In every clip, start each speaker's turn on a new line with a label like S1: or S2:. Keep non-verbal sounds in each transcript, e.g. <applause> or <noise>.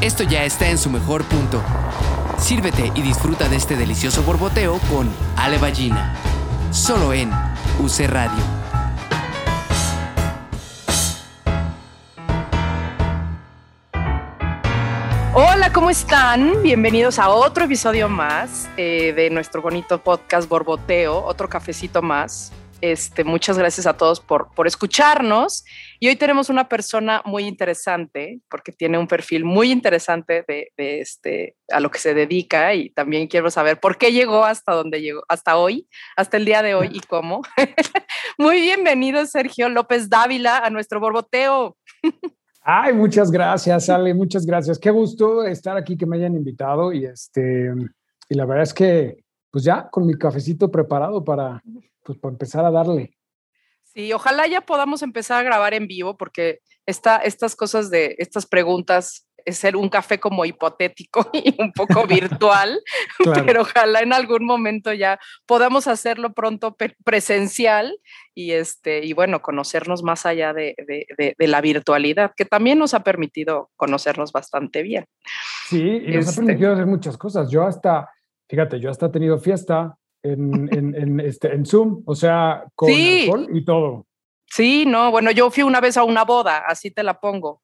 S1: esto ya está en su mejor punto. Sírvete y disfruta de este delicioso borboteo con Ale Ballina. Solo en UC Radio.
S2: Hola, ¿cómo están? Bienvenidos a otro episodio más eh, de nuestro bonito podcast Borboteo, otro cafecito más. Este, muchas gracias a todos por, por escucharnos. Y hoy tenemos una persona muy interesante, porque tiene un perfil muy interesante de, de, este, a lo que se dedica. Y también quiero saber por qué llegó hasta donde llegó, hasta hoy, hasta el día de hoy y cómo. <laughs> muy bienvenido, Sergio López Dávila, a nuestro borboteo.
S3: Ay, muchas gracias, Ale, muchas gracias. Qué gusto estar aquí, que me hayan invitado. Y, este, y la verdad es que, pues ya con mi cafecito preparado para pues para empezar a darle.
S2: Sí, ojalá ya podamos empezar a grabar en vivo porque esta, estas cosas de estas preguntas es ser un café como hipotético <laughs> y un poco virtual, <laughs> claro. pero ojalá en algún momento ya podamos hacerlo pronto presencial y este y bueno conocernos más allá de, de, de, la virtualidad que también nos ha permitido conocernos bastante bien.
S3: Sí, y nos este, ha permitido hacer muchas cosas. Yo hasta, fíjate, yo hasta he tenido fiesta, en, en, en, este, en Zoom, o sea, con sí. alcohol y todo.
S2: Sí, no, bueno, yo fui una vez a una boda, así te la pongo.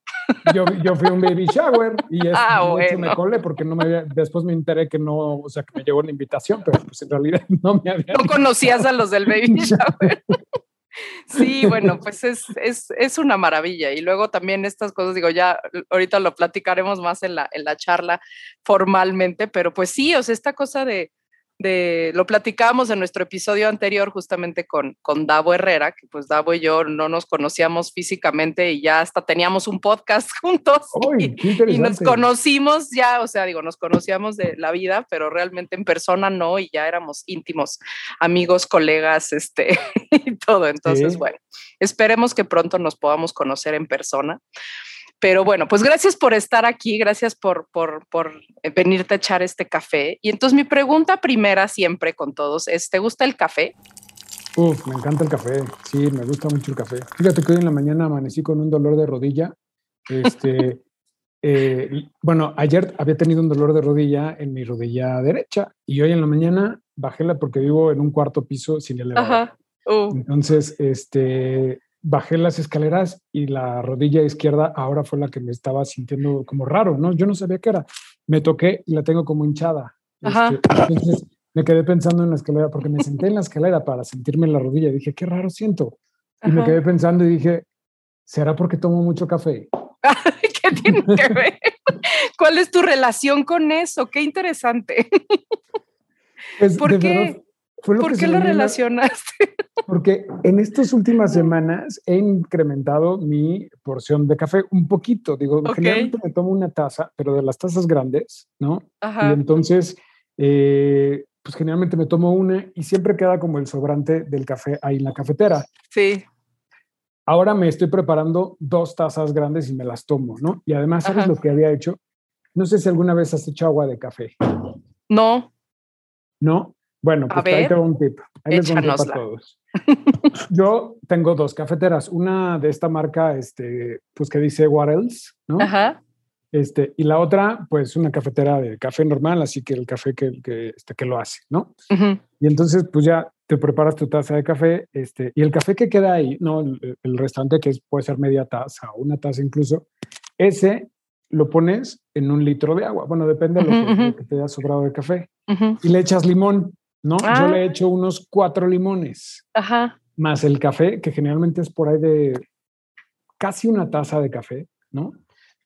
S3: Yo, yo fui a un baby shower y es, <laughs> ah, bueno. me colé porque no me había, después me enteré que no, o sea, que me llegó la invitación, pero pues en realidad <laughs> no me había.
S2: No conocías a los del <laughs> baby shower. Sí, bueno, pues es, es, es, una maravilla. Y luego también estas cosas, digo, ya ahorita lo platicaremos más en la, en la charla formalmente, pero pues sí, o sea, esta cosa de, de, lo platicábamos en nuestro episodio anterior justamente con, con Davo Herrera, que pues Davo y yo no nos conocíamos físicamente y ya hasta teníamos un podcast <laughs> juntos y, y, nos conocimos ya, o sea, digo, nos conocíamos de la vida, pero realmente en persona no y ya éramos íntimos amigos, colegas, este, <laughs> y todo. Entonces, sí. bueno, esperemos que pronto nos podamos conocer en persona. Pero bueno, pues gracias por estar aquí, gracias por, por, por, venirte a echar este café. Y entonces mi pregunta primera siempre con todos es, ¿te gusta el café?
S3: Uf, me encanta el café, sí, me gusta mucho el café. Fíjate que hoy en la mañana amanecí con un dolor de rodilla. Este, <laughs> eh, bueno, ayer había tenido un dolor de rodilla en mi rodilla derecha y hoy en la mañana bajéla porque vivo en un cuarto piso sin elevador.
S2: Ajá. Uh.
S3: Entonces, este, bajé las escaleras y la rodilla izquierda ahora fue la que me estaba sintiendo como raro, ¿no? Yo no sabía qué era. Me toqué y la tengo como hinchada.
S2: Ajá.
S3: Este, entonces me quedé pensando en la escalera porque me senté en la escalera para sentirme en la rodilla y dije, qué raro siento. Y Ajá. me quedé pensando y dije, ¿será porque tomo mucho café? <laughs>
S2: ¿Qué tiene que ver? ¿Cuál es tu relación con eso? Qué interesante.
S3: Pues,
S2: ¿Por qué?
S3: Verdad, fue lo
S2: ¿Por
S3: que
S2: qué lo relacionaste? <laughs>
S3: Porque en estas últimas semanas he incrementado mi porción de café un poquito. Digo, generalmente me tomo una taza, pero de las tazas grandes, ¿no?
S2: Ajá.
S3: Y entonces, eh, pues generalmente me tomo una y siempre queda como el sobrante del café ahí en la cafetera.
S2: Sí.
S3: Ahora me estoy preparando dos tazas grandes y me las tomo, ¿no? Y además, ¿sabes
S2: Ajá.
S3: lo que había hecho? No sé si alguna vez has hecho agua de café,
S2: No.
S3: ¿no? Bueno, pues ahí
S2: ver,
S3: te va un tip. Ahí les un tip a todos. Yo tengo dos cafeteras, una de esta marca, este, pues que dice What Else, ¿no?
S2: Ajá.
S3: Este, y la otra, pues una cafetera de café normal, así que el café que, que, este, que lo hace, ¿no? Y entonces, pues ya te preparas tu taza de café, este, y el café que queda ahí, no, el, el restante que es, puede ser media taza o una taza incluso, ese lo pones en un litro de agua. Bueno, depende de lo que, lo que te haya sobrado de café. Y le echas limón, ¿no? Yo
S2: Ah.
S3: le he hecho unos cuatro limones,
S2: Ajá.
S3: más el café, que generalmente es por ahí de casi una taza de café, ¿no?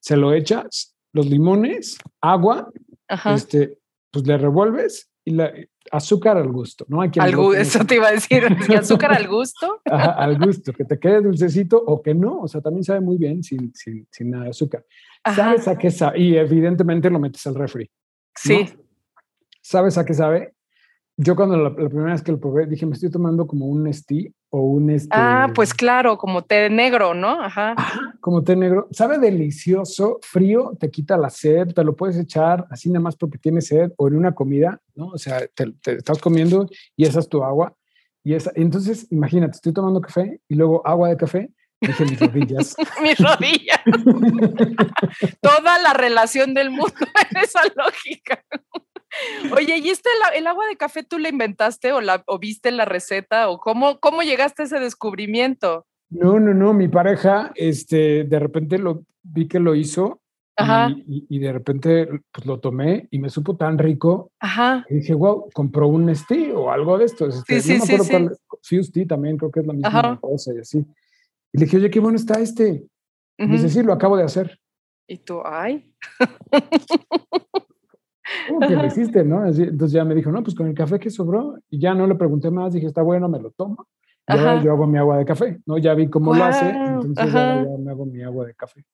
S3: Se lo echas, los limones, agua,
S2: Ajá.
S3: este, pues le revuelves y la, azúcar al gusto, ¿no?
S2: Al
S3: pone
S2: eso te iba a decir. <laughs> ¿Y azúcar al gusto?
S3: Ajá, al gusto, que te quede dulcecito o que no, o sea, también sabe muy bien sin, sin, sin nada de azúcar.
S2: Ajá.
S3: ¿Sabes a qué sabe? Y evidentemente lo metes al refri.
S2: Sí.
S3: ¿Sabes a qué sabe? Yo cuando la, la primera vez que lo probé dije, me estoy tomando como un Nestí o un este,
S2: Ah, pues claro, como té negro, ¿no? Ajá.
S3: Ajá, como té negro. Sabe delicioso, frío, te quita la sed, te lo puedes echar así nada más porque tienes sed o en una comida, ¿no? O sea, te, te estás comiendo y esa es tu agua. Y esa, entonces, imagínate, estoy tomando café y luego agua de café Dije mis rodillas. <laughs>
S2: mis rodillas. <laughs> Toda la relación del mundo <laughs> en esa lógica. Oye, ¿y este el, agua de café tú la inventaste o, la, o viste la receta o cómo, cómo llegaste a ese descubrimiento?
S3: No, no, no, mi pareja, este, de repente lo vi que lo hizo Y, de repente pues lo tomé y me supo tan rico.
S2: Ajá.
S3: Y dije, wow, compró un Nestí o algo de esto. Este,
S2: sí, sí,
S3: sí, sí. también creo que es la misma cosa y así. Y le dije, oye, qué bueno está este. Y dice, sí, lo acabo de hacer.
S2: Y tú, ay. <laughs>
S3: ¿Cómo que lo hiciste, no? entonces ya me dijo, no, pues con el café que sobró. Y ya no le pregunté más, dije, está bueno, me lo tomo. Y ahora yo hago mi agua de café, ¿no? Ya vi cómo lo hace, entonces ya me hago mi agua de café.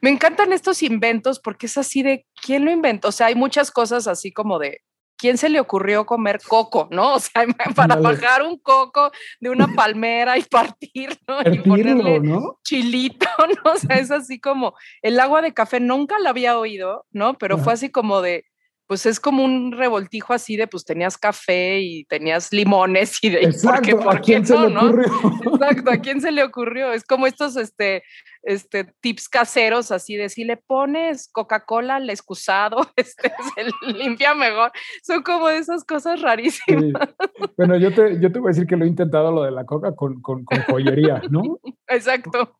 S2: Me encantan estos inventos porque es así de, ¿quién lo inventó? O sea, hay muchas cosas así como de, ¿quién se le ocurrió comer coco, no? O sea, <laughs> para bajar un coco de una palmera y partir, ¿no? <laughs> y
S3: ponerle ¿no?
S2: chilito, <laughs> ¿no? O sea, es así como, el agua de café nunca la había oído, ¿no? Pero fue así como de, pues es como un revoltijo así de, pues tenías café y tenías limones y de,
S3: Exacto, ¿por ¿a quién se le ocurrió? <laughs>
S2: Exacto, ¿a quién se le ocurrió? Es como estos, este, este, tips caseros así de si le pones Coca-Cola al excusado, <laughs> este, se limpia mejor. Son como esas cosas rarísimas.
S3: Bueno, yo te, yo te voy a decir que lo he intentado lo de la coca con, con, con joyería, ¿no? <laughs>
S2: Exacto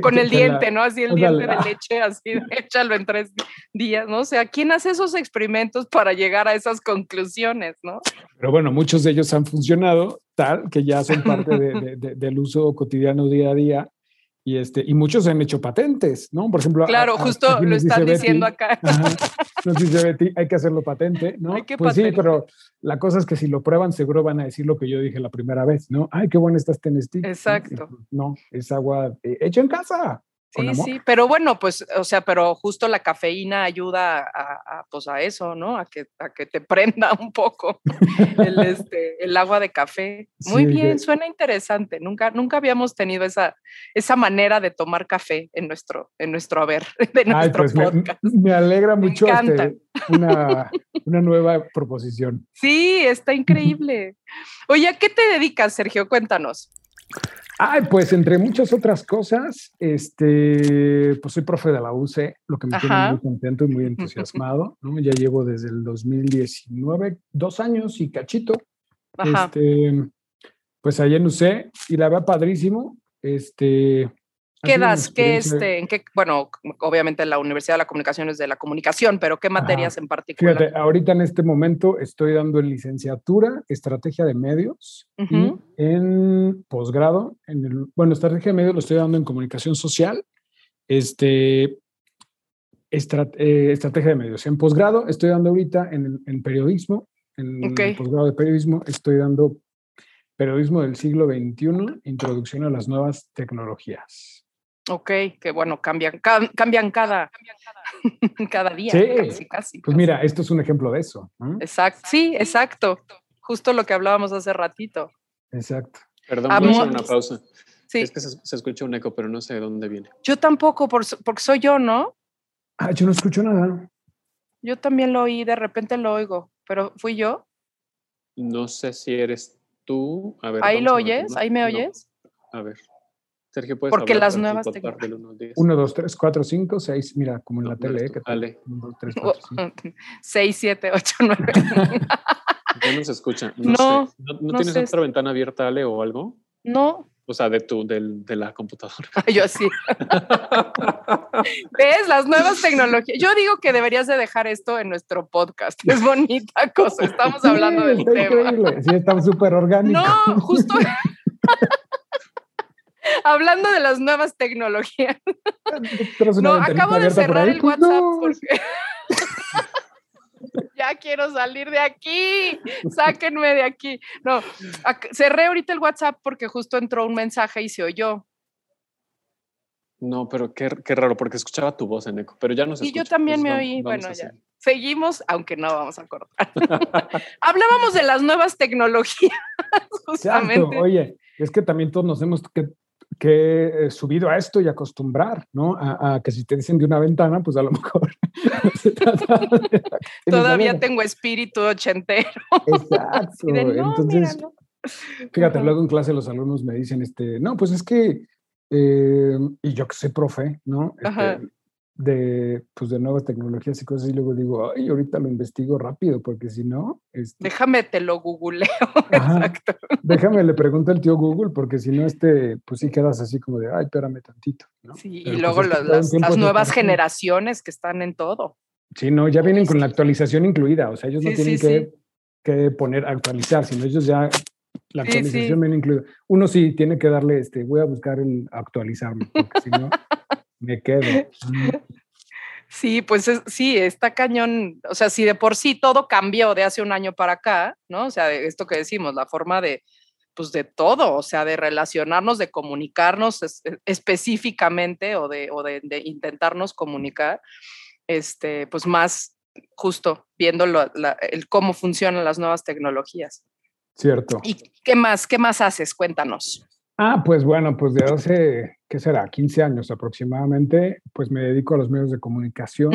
S2: con el diente, ¿no? Así el diente de leche, así, <laughs> échalo en tres días, ¿no? O sea, ¿quién hace esos experimentos para llegar a esas conclusiones, ¿no?
S3: Pero bueno, muchos de ellos han funcionado tal que ya son <laughs> parte del uso cotidiano día a día y, este, y muchos han hecho patentes, ¿no? Por ejemplo,
S2: claro, justo lo están diciendo acá.
S3: nos dice Betty, hay que hacerlo patente, ¿no?
S2: Hay que
S3: pues sí, pero la cosa es que si lo prueban, seguro van a decir lo que yo dije la primera vez, ¿no? Ay, qué bueno estás tenestick.
S2: Exacto.
S3: No, es agua hecha en casa.
S2: Sí, sí, pero bueno, pues, o sea, pero justo la cafeína ayuda a, pues a eso, ¿no? A que, a que te <laughs> prenda un poco el, este, el agua de café. Muy bien, suena interesante. Nunca, nunca habíamos tenido esa, esa manera de tomar café en nuestro, en nuestro haber, <laughs> de nuestro
S3: pues
S2: podcast.
S3: Me, alegra mucho este, una, <laughs> una nueva proposición.
S2: Sí, está increíble. Oye, ¿a qué te dedicas, Sergio? Cuéntanos.
S3: Ay, pues entre muchas otras cosas, este, pues soy profe de la UC, lo que me tiene muy contento y muy <laughs> entusiasmado, ¿no? Ya llevo desde el 2019, dos años y cachito, este, pues ahí en UC, y la verdad padrísimo, este,
S2: ¿Qué das? ¿Qué este, en qué, bueno, obviamente la Universidad de la Comunicación es de la comunicación, pero qué materias en particular?
S3: Fíjate, ahorita en este momento estoy dando en licenciatura Estrategia de Medios y en posgrado, en el, bueno, Estrategia de Medios lo estoy dando en Comunicación Social, este, eh, Estrategia de Medios. En posgrado estoy dando ahorita en, en periodismo, en posgrado de periodismo estoy dando Periodismo del siglo XXI, Introducción a las nuevas tecnologías.
S2: Ok, que bueno, cambian, cambian cada, <laughs> cada día,
S3: sí. casi, Pues mira, esto es un ejemplo de eso.
S2: Exacto, sí, exacto. Justo lo que hablábamos hace ratito.
S3: Exacto.
S4: Perdón, voy a hacer una pausa. Sí. Es que se, escucha un eco, pero no sé de dónde viene.
S2: Yo tampoco, porque soy yo, ¿no?
S3: Ah, yo no escucho nada.
S2: Yo también lo oí, de repente lo oigo, pero ¿fui yo?
S4: No sé si eres tú. A ver,
S2: ¿Ahí lo oyes? ¿Ahí me oyes?
S4: A ver. Sergio, ¿puedes
S2: Porque las nuevas tecnologías.
S3: 1, 2, 3, 4, 5, 6, mira, como en la tele. ¿eh?
S4: Dale.
S3: 1, 2, 3, 4, 5.
S2: 6, 7, 8, 9.
S4: Ya no se escucha. No, no, sé. ¿No, no tienes otra ventana abierta, Ale, o algo?
S2: No.
S4: O sea, de tu, de, de la computadora. <laughs>
S2: Yo sí. <laughs> ¿Ves? Las nuevas tecnologías. Yo digo que deberías de dejar esto en nuestro podcast. Es bonita cosa. Estamos hablando sí, del
S3: está
S2: tema.
S3: Increíble. Sí, está súper orgánico.
S2: No, justo. <laughs> <laughs> Hablando de las nuevas tecnologías. No, acabo de cerrar el pues WhatsApp porque <laughs> ya quiero salir de aquí, sáquenme de aquí. No, cerré ahorita el WhatsApp porque justo entró un mensaje y se oyó.
S4: No, pero qué, qué raro, porque escuchaba tu voz en eco, pero ya no se
S2: Y yo también me oí, bueno, ya. Seguimos, aunque no vamos a cortar. <laughs> Hablábamos de las nuevas tecnologías, justamente.
S3: Oye, es que también todos nos hemos que que he subido a esto y acostumbrar, ¿no? A, que si te dicen de una ventana, pues a lo mejor <laughs>
S2: Todavía tengo espíritu ochentero. <laughs>
S3: Exacto. Entonces, fíjate, luego en clase los alumnos me dicen, este, no, pues es que eh, y yo que soy profe, ¿no? Este, de, pues de nuevas tecnologías y cosas y luego digo, ay, ahorita lo investigo rápido porque si no...
S2: Este Déjame, te lo googleo. <laughs> Exacto.
S3: Déjame, le pregunto al tío Google porque si no, este, pues sí quedas así como de, ay, espérame tantito.
S2: Sí, y pues luego las, nuevas generaciones que están en todo.
S3: Sí, no, ya vienen con la actualización incluida, o sea, ellos no tienen que, que, poner actualizar, sino ellos ya la actualización viene incluida. Uno sí tiene que darle, este, voy a buscar el actualizarme, porque si no... Me quedo. <laughs>
S2: Sí, pues sí, está cañón. O sea, si de por sí todo cambió de hace un año para acá, ¿no? O sea, esto que decimos, la forma de, pues de todo, o sea, de relacionarnos, de comunicarnos e, específicamente o, de, o de, intentarnos comunicar, este, pues más justo viendo el cómo funcionan las nuevas tecnologías.
S3: Cierto.
S2: ¿Y qué más? ¿Qué más haces? Cuéntanos.
S3: Ah, pues bueno, pues de hace, ¿qué será? 15 años aproximadamente, pues me dedico a los medios de comunicación,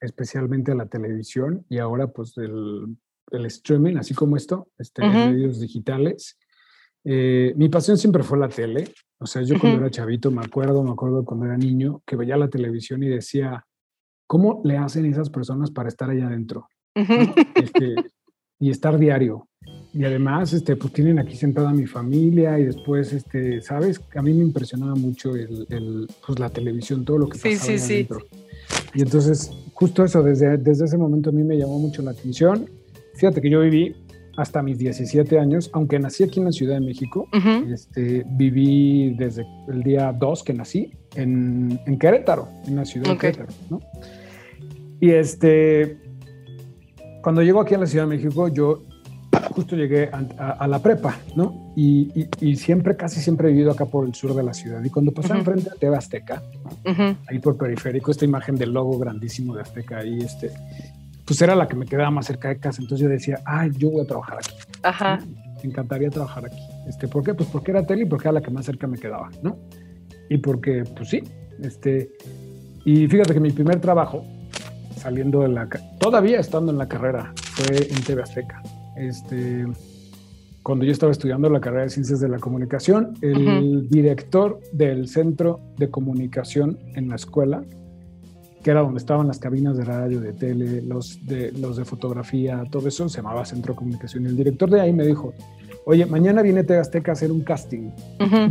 S3: especialmente a la televisión y ahora pues el, el streaming, así como esto, este, medios digitales. Eh, mi pasión siempre fue la tele, o sea, yo cuando era chavito me acuerdo, me acuerdo cuando era niño, que veía la televisión y decía, ¿cómo le hacen esas personas para estar allá adentro? Este, y estar diario. Y además, este, pues tienen aquí sentada mi familia y después, este, ¿sabes? A mí me impresionaba mucho el, el pues, la televisión, todo lo que pasaba sí, sí, Sí. Y entonces, justo eso, desde, desde ese momento a mí me llamó mucho la atención. Fíjate que yo viví hasta mis 17 años, aunque nací aquí en la Ciudad de México, este, viví desde el día 2 que nací en, en Querétaro, en la ciudad de Querétaro, ¿no? Y este, cuando llego aquí a la Ciudad de México, yo justo llegué a, la prepa, ¿no? Y, siempre, casi siempre he vivido acá por el sur de la ciudad. Y cuando pasaba enfrente a TV Azteca, ahí por periférico, esta imagen del logo grandísimo de Azteca ahí, este, pues era la que me quedaba más cerca de casa. Entonces yo decía, ay, yo voy a trabajar aquí.
S2: Ajá.
S3: Me encantaría trabajar aquí. Este, ¿Por qué? Pues porque era tele y porque era la que más cerca me quedaba, ¿no? Y porque, pues sí, este, y fíjate que mi primer trabajo, saliendo de la, todavía estando en la carrera, fue en TV Azteca este, cuando yo estaba estudiando la carrera de Ciencias de la Comunicación, el director del centro de comunicación en la escuela, que era donde estaban las cabinas de radio, de tele, los de, los de fotografía, todo eso, se llamaba Centro de Comunicación. Y el director de ahí me dijo, oye, mañana viene Azteca a hacer un casting.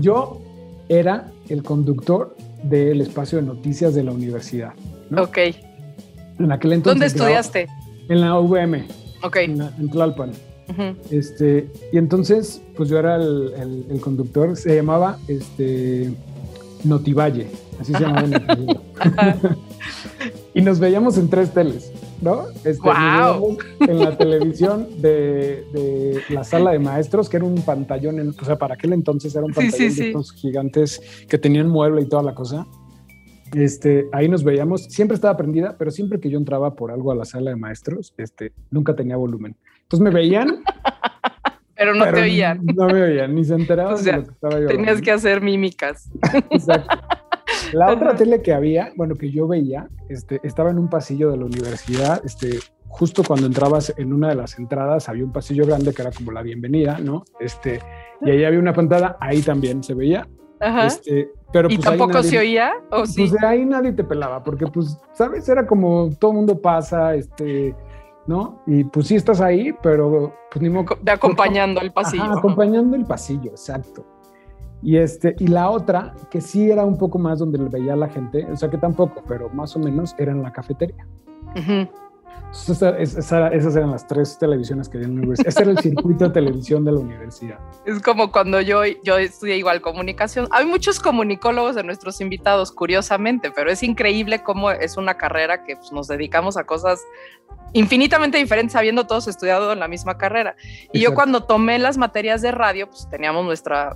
S3: Yo era el conductor del espacio de noticias de la universidad.
S2: Ok.
S3: En aquel entonces.
S2: ¿Dónde estudiaste?
S3: En la UVM
S2: okay.
S3: en, Tlalpan. este, y entonces, pues yo era el, el, conductor, se llamaba este, Notivalle, así se llamaba. <laughs> <laughs> y nos veíamos en tres teles, ¿no?
S2: Este, wow.
S3: En la televisión de, de, la sala de maestros, que era un pantallón, en, o sea, para aquel entonces era un pantallón de estos gigantes que tenían mueble y toda la cosa. Este, ahí nos veíamos, siempre estaba prendida, pero siempre que yo entraba por algo a la sala de maestros, este, nunca tenía volumen. Entonces me veían. <laughs>
S2: pero no te oían. <laughs>
S3: No me oían, ni se enteraban de lo que estaba yo.
S2: Tenías que hacer mímicas. <laughs>
S3: Exacto. La otra tele que había, bueno, que yo veía, este, estaba en un pasillo de la universidad, este, justo cuando entrabas en una de las entradas había un pasillo grande que era como la bienvenida, ¿no? Este, y ahí había una pantalla, ahí también se veía.
S2: Ajá. Este, pero ¿Y pues tampoco se oía? ¿o sí?
S3: Pues de ahí nadie te pelaba, porque pues, ¿sabes? Era como todo mundo pasa, este, ¿no? Y pues sí estás ahí, pero pues ni modo.
S2: De acompañando el <laughs> pasillo.
S3: acompañando el pasillo, exacto. Y, este, y la otra, que sí era un poco más donde veía a la gente, o sea que tampoco, pero más o menos era en la cafetería. Ajá esas eran las tres televisiones que había en la universidad. Ese era el circuito de televisión de la universidad.
S2: Es como cuando yo, yo estudié igual comunicación. Hay muchos comunicólogos de nuestros invitados, curiosamente, pero es increíble cómo es una carrera que pues, nos dedicamos a cosas infinitamente diferentes, habiendo todos estudiado en la misma carrera. Y yo cuando tomé las materias de radio, pues teníamos nuestra,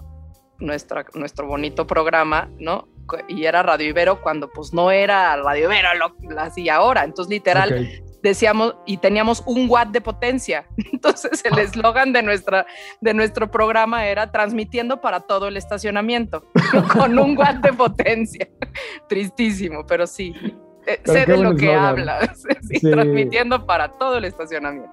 S2: nuestra, nuestro bonito programa, ¿no? Y era Radio Ibero cuando pues no era Radio Ibero lo, hacía ahora. Entonces, literal, decíamos y teníamos un watt de potencia. <laughs> Entonces el eslogan de, nuestra, de nuestro programa era transmitiendo para todo el estacionamiento, <laughs> con un watt de potencia. <laughs> Tristísimo, pero sí. Eh, sé de lo que hablas, transmitiendo para todo el estacionamiento.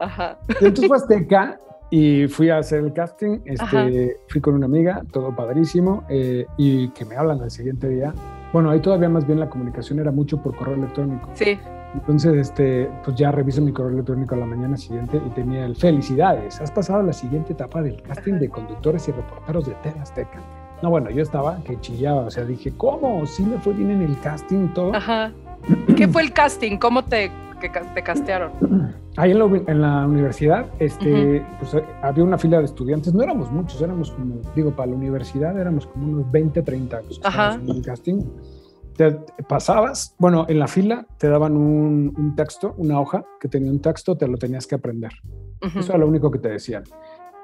S2: Ajá.
S3: Entonces fue Azteca y fui a hacer el casting, este, fui con una amiga, todo padrísimo, eh, y que me hablan al siguiente día. Bueno, ahí todavía más bien la comunicación era mucho por correo electrónico.
S2: Sí.
S3: Entonces, este, pues ya reviso mi correo electrónico a la mañana siguiente y tenía el felicidades, has pasado la siguiente etapa del casting de conductores y reporteros de TV Azteca. No, bueno, yo estaba que chillaba, o sea, dije, ¿cómo? Sí me fue bien en el casting todo.
S2: Ajá. ¿Qué fue el casting? ¿Cómo te, te castearon?
S3: Ahí en la, en la universidad, este, pues, eh, había una fila de estudiantes, no éramos muchos, éramos como, digo, para la universidad éramos como unos 20, 30 los que en el casting te pasabas, bueno, en la fila te daban un, texto, una hoja que tenía un texto, te lo tenías que aprender. Eso era lo único que te decían.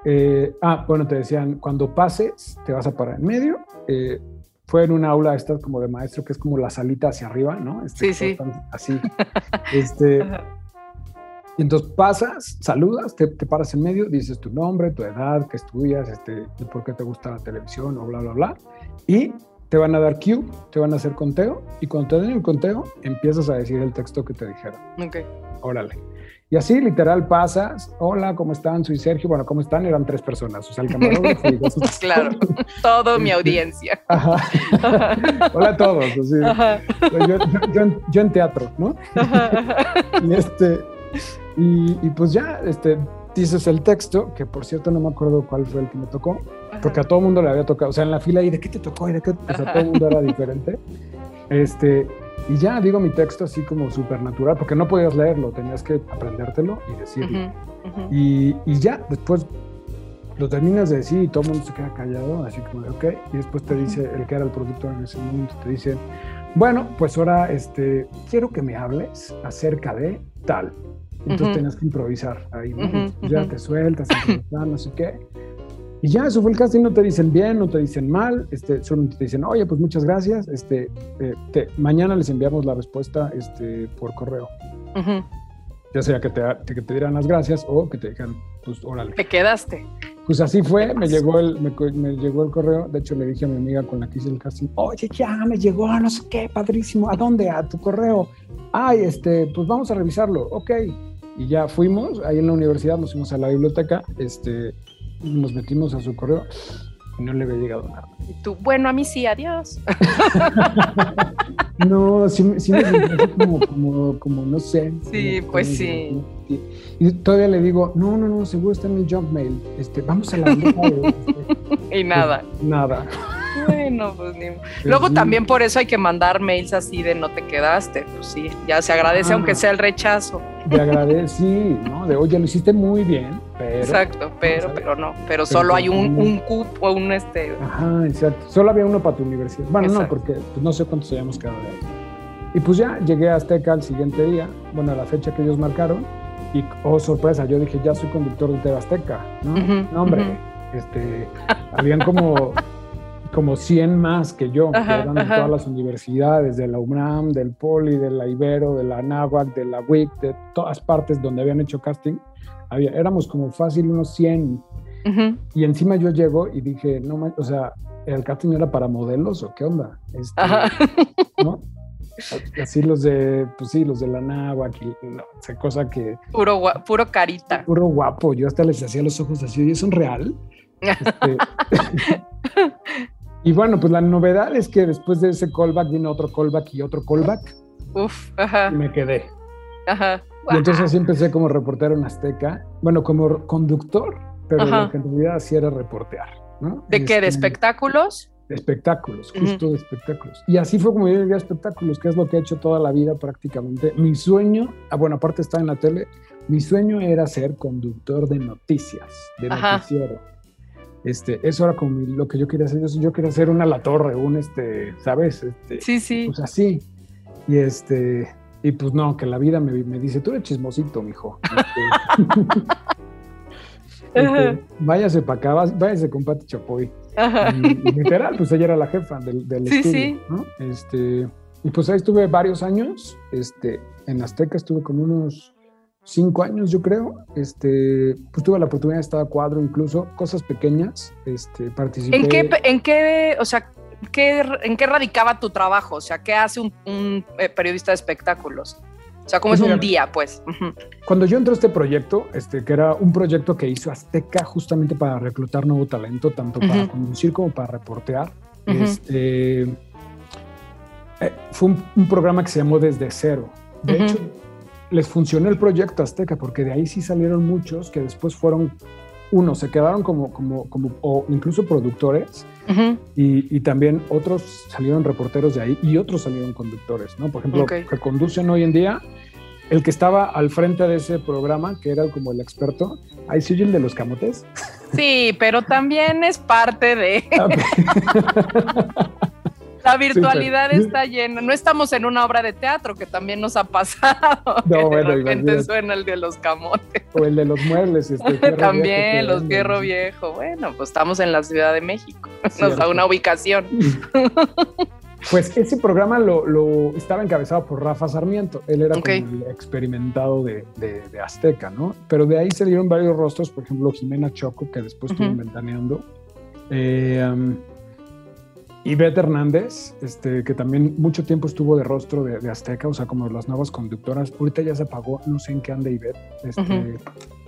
S3: Eh, ah, bueno, te decían, cuando pases, te vas a parar en medio. Eh, fue en una aula esta como de maestro, que es como la salita hacia arriba, ¿no?
S2: Este, sí, sí.
S3: Así. <laughs> este, y entonces pasas, saludas, te, te, paras en medio, dices tu nombre, tu edad, qué estudias, este, por qué te gusta la televisión o bla, bla, bla. Y te van a dar cue, te van a hacer conteo y cuando te den el conteo empiezas a decir el texto que te dijeron.
S2: Ok.
S3: Órale. Y así literal pasas, hola, ¿cómo están? Soy Sergio. Bueno, ¿cómo están? Eran tres personas, o sea, el camarógrafo y dos. <laughs>
S2: Claro, todo mi audiencia.
S3: Ajá. <laughs> hola a todos. Yo, yo, en teatro, ¿no? <laughs> y este, y, y, pues ya, este, dices el texto, que por cierto no me acuerdo cuál fue el que me tocó, porque a todo mundo le había tocado, o sea, en la fila, ¿y de qué te tocó? ¿Y de qué? Pues a todo mundo era <laughs> diferente. Este, y ya digo mi texto así como súper natural, porque no podías leerlo, tenías que aprendértelo y decirlo. Y, y, ya, después lo terminas de decir y todo el mundo se queda callado, así como de ok, y después te dice, el que era el productor en ese momento, te dice, bueno, pues ahora este, quiero que me hables acerca de tal. Entonces tenías que improvisar ahí, ¿no? ya te sueltas, no sé qué. Y ya, eso fue el casting, no te dicen bien, no te dicen mal, este, solo te dicen, oye, pues muchas gracias, este, eh, mañana les enviamos la respuesta este, por correo. Ya sea que te, que te dieran las gracias o que te dijeran, pues órale.
S2: Te quedaste.
S3: Pues así fue, me llegó, el, me, me, llegó el correo, de hecho le dije a mi amiga con la que hice el casting, oye, ya me llegó, no sé qué, padrísimo, ¿a dónde? A tu correo. Ay, este, pues vamos a revisarlo, ok y ya fuimos, ahí en la universidad nos fuimos a la biblioteca, este, nos metimos a su correo y no le había llegado nada.
S2: Y tú, bueno, a mí sí, adiós. <laughs>
S3: no, sí, sí me sentí como, como, como, no sé.
S2: Sí, pues sí.
S3: Y todavía le digo, no, no, no, seguro está en mi junk mail. Este, vamos a la biblioteca. <laughs>
S2: y nada.
S3: Pues, nada.
S2: Pues ni... Luego también por eso hay que mandar mails así de no te quedaste. Pues sí, ya se agradece aunque sea el rechazo.
S3: De agradece, sí, ¿no? De oye, lo hiciste muy bien, pero.
S2: Exacto, pero, pero no. Pero, solo hay un, un cupo, un este.
S3: Ajá, exacto. Solo había uno para tu universidad. Bueno, no, porque pues, no sé cuántos hayamos quedado de ahí. Y pues ya llegué a Azteca el siguiente día, bueno, a la fecha que ellos marcaron, y oh sorpresa, yo dije, ya soy conductor de TV Azteca, ¿no? no, hombre, este, habían como como 100 más que yo, que eran de todas las universidades, de la UNAM, del Poli, de la Ibero, de la NAWAC, de la WIC, de todas partes donde habían hecho casting. Había, éramos como fácil unos 100. Y encima yo llego y dije, no, o sea, ¿el casting era para modelos o qué onda? Este, ¿no? Así los de, pues sí, los de la náhuatl, no, esa cosa que...
S2: Puro, puro carita.
S3: Puro guapo, yo hasta les hacía los ojos así, ¿y es un real? <laughs> Este, Y bueno, pues la novedad es que después de ese callback vino otro callback y otro callback.
S2: Uf, ajá.
S3: Y me quedé. Ajá. Y entonces así empecé como reportero en Azteca, bueno, como conductor, pero lo que en realidad sí era reportear, ¿no?
S2: ¿De qué? ¿De este, espectáculos?
S3: De espectáculos, justo de espectáculos. Y así fue como yo llegué a espectáculos, que es lo que he hecho toda la vida prácticamente. Mi sueño, ah, bueno, aparte está en la tele, mi sueño era ser conductor de noticias, de noticiero. Este, eso era como lo que yo quería hacer. Yo, quería hacer una La Torre, un, este, ¿sabes? Este,
S2: sí, sí.
S3: Pues así. Y este, y pues no, que la vida me, me dice, tú eres chismosito, mijo. Este, <laughs> este, váyase para acá, váyase con Pati Chapoy. Y, literal, pues ella era la jefa del, del sí, estudio, sí. ¿no? Este, y pues ahí estuve varios años, este, en Azteca estuve como unos cinco años, yo creo. Este, pues tuve la oportunidad de estar a cuadro, incluso cosas pequeñas. Este, participé.
S2: ¿En qué, en qué, o sea, qué, en qué radicaba tu trabajo? O sea, ¿qué hace un, eh, periodista de espectáculos? O sea, ¿cómo es un día, pues?
S3: Cuando yo entré a este proyecto, este, que era un proyecto que hizo Azteca justamente para reclutar nuevo talento, tanto para conducir como para reportear, este, eh, fue un, programa que se llamó Desde Cero. De hecho, les funcionó el proyecto Azteca porque de ahí sí salieron muchos que después fueron, uno, se quedaron como, como, como o incluso productores y, también otros salieron reporteros de ahí y otros salieron conductores, ¿no? Por ejemplo, que conducen hoy en día, el que estaba al frente de ese programa, que era como el experto, ahí sí el de los camotes.
S2: Sí, pero también es parte de... <laughs> <laughs> La virtualidad está llena. No estamos en una obra de teatro, que también nos ha pasado. No, <laughs> bueno, de repente suena el de los camotes.
S3: O el de los muebles. Este, <laughs>
S2: también, los fierro viejo. Bueno, pues estamos en la Ciudad de México. <laughs> Nos da una ubicación.
S3: Pues ese programa lo, estaba encabezado por Rafa Sarmiento. Él era como el experimentado de, Azteca, ¿no? Pero de ahí salieron varios rostros, por ejemplo, Jimena Choco, que después estuvo ventaneando. Eh, um, Ivette Hernández, este, que también mucho tiempo estuvo de rostro de, Azteca, o sea, como las nuevas conductoras. Ahorita ya se apagó, no sé en qué anda Ivette. Este, De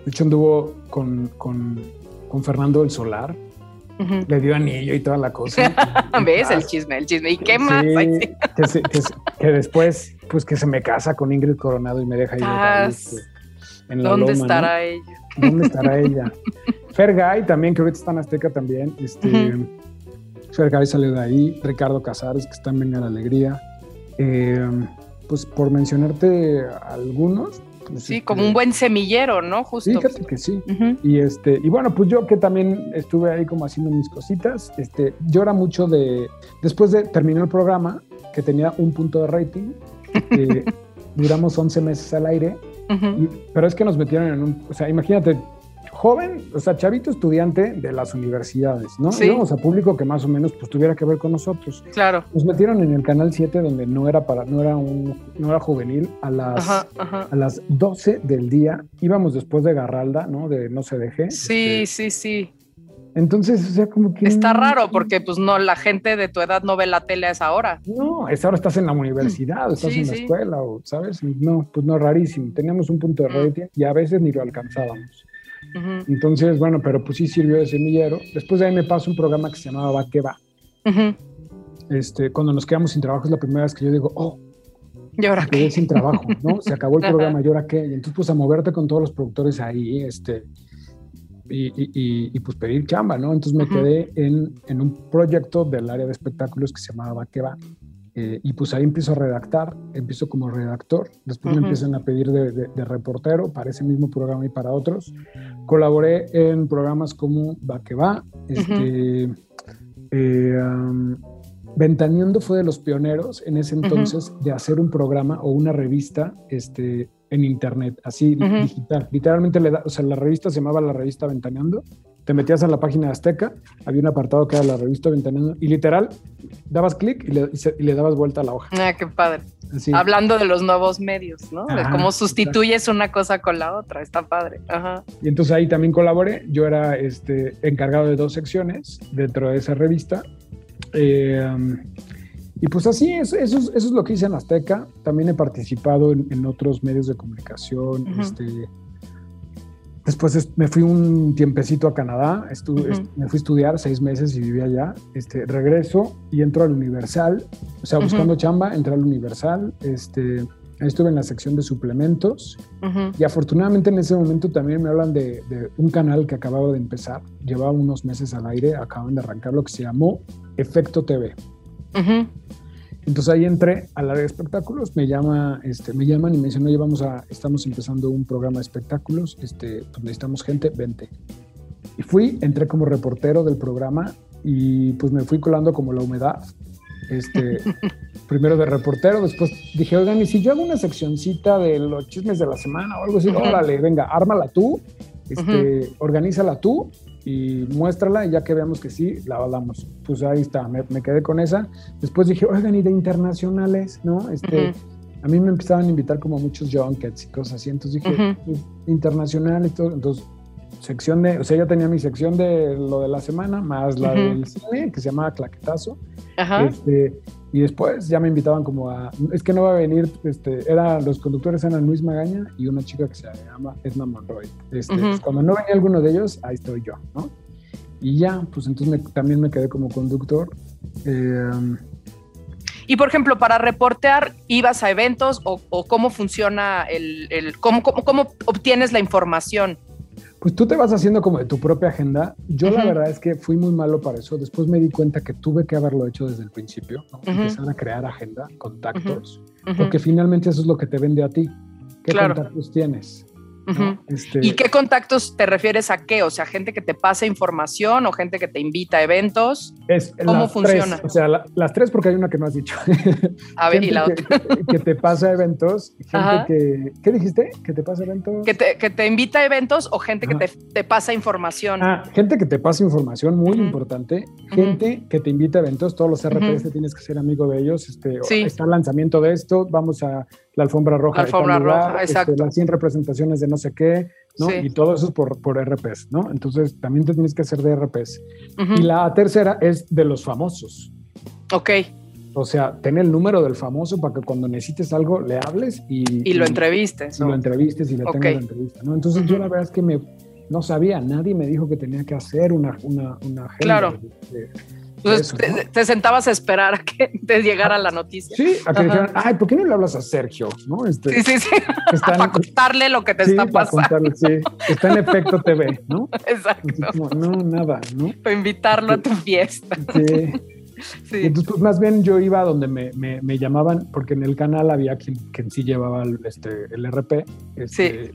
S3: hecho, anduvo con, con, con Fernando del Solar. Le dio anillo y toda la cosa. <laughs>
S2: ¿Ves? El chisme, el chisme. ¿Y qué más?
S3: que, después, pues que se me casa con Ingrid Coronado y me deja
S2: ir. Este, en ¿Dónde estará ella?
S3: ¿Dónde estará ella? Fergay también, que ahorita está en Azteca también. Este, Fergay salió de ahí, Ricardo Casares, que está en Venga la Alegría. Eh, pues por mencionarte algunos. Pues,
S2: sí, como un buen semillero, ¿no? Justo.
S3: Fíjate que sí. Y este, y bueno, pues yo que también estuve ahí como haciendo mis cositas, este, yo era mucho de, después de terminar el programa, que tenía un punto de rating, eh, <laughs> duramos 11 meses al aire, pero es que nos metieron en un, o sea, imagínate, joven, o sea, chavito estudiante de las universidades, ¿no? Sí. Íbamos a público que más o menos pues tuviera que ver con nosotros.
S2: Claro.
S3: Nos metieron en el canal 7 donde no era para no era un no era juvenil a las a las 12 del día. Íbamos después de Garralda, ¿no? De No se deje.
S2: Sí, este, sí, sí.
S3: Entonces, o sea, como que...
S2: Está raro porque pues no, la gente de tu edad no ve la tele a esa hora.
S3: No, a esa hora estás en la universidad, estás en la escuela, o, ¿sabes? No, pues no, rarísimo. Teníamos un punto de mm. rating y a veces ni lo alcanzábamos. Entonces, bueno, pero pues sí sirvió de semillero. Después de ahí me pasó un programa que se llamaba Va que va. este, cuando nos quedamos sin trabajo es la primera vez que yo digo, oh,
S2: ¿Y ahora quedé
S3: sin trabajo, ¿no? <laughs> Se acabó el programa, ¿y ahora qué? Y entonces, pues a moverte con todos los productores ahí, este, y, y, y, pues pedir chamba, ¿no? Entonces me quedé en, en, un proyecto del área de espectáculos que se llamaba Va que va. Eh, y pues ahí empiezo a redactar, empiezo como redactor, después me empiezan a pedir de, reportero para ese mismo programa y para otros. Colaboré en programas como Va que va, este, eh, Ventaneando fue de los pioneros en ese entonces de hacer un programa o una revista este, en internet, así digital. Literalmente, le da, o sea, la revista se llamaba la revista Ventaneando te metías a la página de Azteca, había un apartado que era la revista Ventaneando, y literal, dabas clic y le, dabas vuelta a la hoja.
S2: Ah, qué padre. Hablando de los nuevos medios, ¿no? de cómo sustituyes una cosa con la otra, está padre. Ajá.
S3: Y entonces ahí también colaboré, yo era este, encargado de dos secciones dentro de esa revista. Eh, y pues así, eso, eso, es lo que hice en Azteca. También he participado en, otros medios de comunicación, este, Después me fui un tiempecito a Canadá, me fui a estudiar seis meses y vivía allá. Este, regreso y entro al Universal, o sea, buscando chamba, entré al Universal. Este, estuve en la sección de suplementos y afortunadamente en ese momento también me hablan de, un canal que acababa de empezar, llevaba unos meses al aire, acaban de arrancar lo que se llamó Efecto TV. Entonces ahí entré a la de espectáculos, me llama, este, me llaman y me dicen, oye, vamos a, estamos empezando un programa de espectáculos, este, pues necesitamos gente, vente. Y fui, entré como reportero del programa y pues me fui colando como la humedad. Este, <laughs> primero de reportero, después dije, oigan, y si yo hago una seccioncita de los chismes de la semana o algo así, órale, venga, ármala tú, este, organízala tú y muéstrala y ya que veamos que sí, la hablamos. Pues ahí está, me, quedé con esa. Después dije, oigan, y de internacionales, ¿no? Este, A mí me empezaban a invitar como muchos junkets y cosas así, entonces dije, uh internacional y todo, entonces sección de, o sea, ya tenía mi sección de lo de la semana, más la del cine, que se llamaba Claquetazo. Ajá. Este, y después ya me invitaban como a, es que no va a venir, este, era, los conductores eran Luis Magaña y una chica que se llama Edna Monroy. Este, pues cuando no venía alguno de ellos, ahí estoy yo, ¿no? Y ya, pues entonces también me quedé como conductor. Eh,
S2: y por ejemplo, para reportear, ¿ibas a eventos o, cómo funciona el, el cómo, cómo, cómo, obtienes la información?
S3: Pues tú te vas haciendo como de tu propia agenda. Yo la verdad es que fui muy malo para eso. Después me di cuenta que tuve que haberlo hecho desde el principio, empezar a crear agenda, contactos, porque finalmente eso es lo que te vende a ti. ¿Qué contactos tienes?
S2: Este ¿Y qué contactos te refieres a qué? O sea, gente que te pasa información o gente que te invita a eventos. ¿Cómo funciona?
S3: o sea, las tres porque hay una que no has dicho. <laughs>
S2: A ver, y la otra.
S3: Que, te pasa a eventos, gente que... ¿Qué dijiste? ¿Que te pasa a eventos?
S2: Que te, que te invita a eventos o gente que te, te, pasa información.
S3: Ah, gente que te pasa información, muy importante. Gente que te invita a eventos, todos los RPs tienes que ser amigo de ellos. Este, Está el lanzamiento de esto, vamos a la alfombra roja.
S2: La alfombra roja, este, exacto.
S3: las 100 representaciones de no sé qué, ¿no? Y todo eso es por, por RPs, ¿no? Entonces también te tienes que hacer de RPs. Y la tercera es de los famosos.
S2: Ok.
S3: O sea, ten el número del famoso para que cuando necesites algo le hables y...
S2: Y lo entrevistes.
S3: Y lo entrevistes y le tengas la entrevista, ¿no? Entonces yo la verdad es que me, no sabía, nadie me dijo que tenía que hacer una, una, una agenda.
S2: Claro. Entonces te, sentabas a esperar a que <laughs> te llegara la noticia.
S3: Sí, a que dijeran, ay, ¿por qué no le hablas a Sergio? ¿No?
S2: Este, sí, sí, sí. <laughs> para contarle lo que te está pasando.
S3: sí, está en efecto TV, ¿no? <laughs>
S2: Exacto.
S3: no, nada, ¿no?
S2: Para invitarlo a tu fiesta.
S3: Sí. Sí. Entonces, pues más bien yo iba donde me, me, me, llamaban, porque en el canal había quien, quien sí llevaba el, este, el RP. Este, sí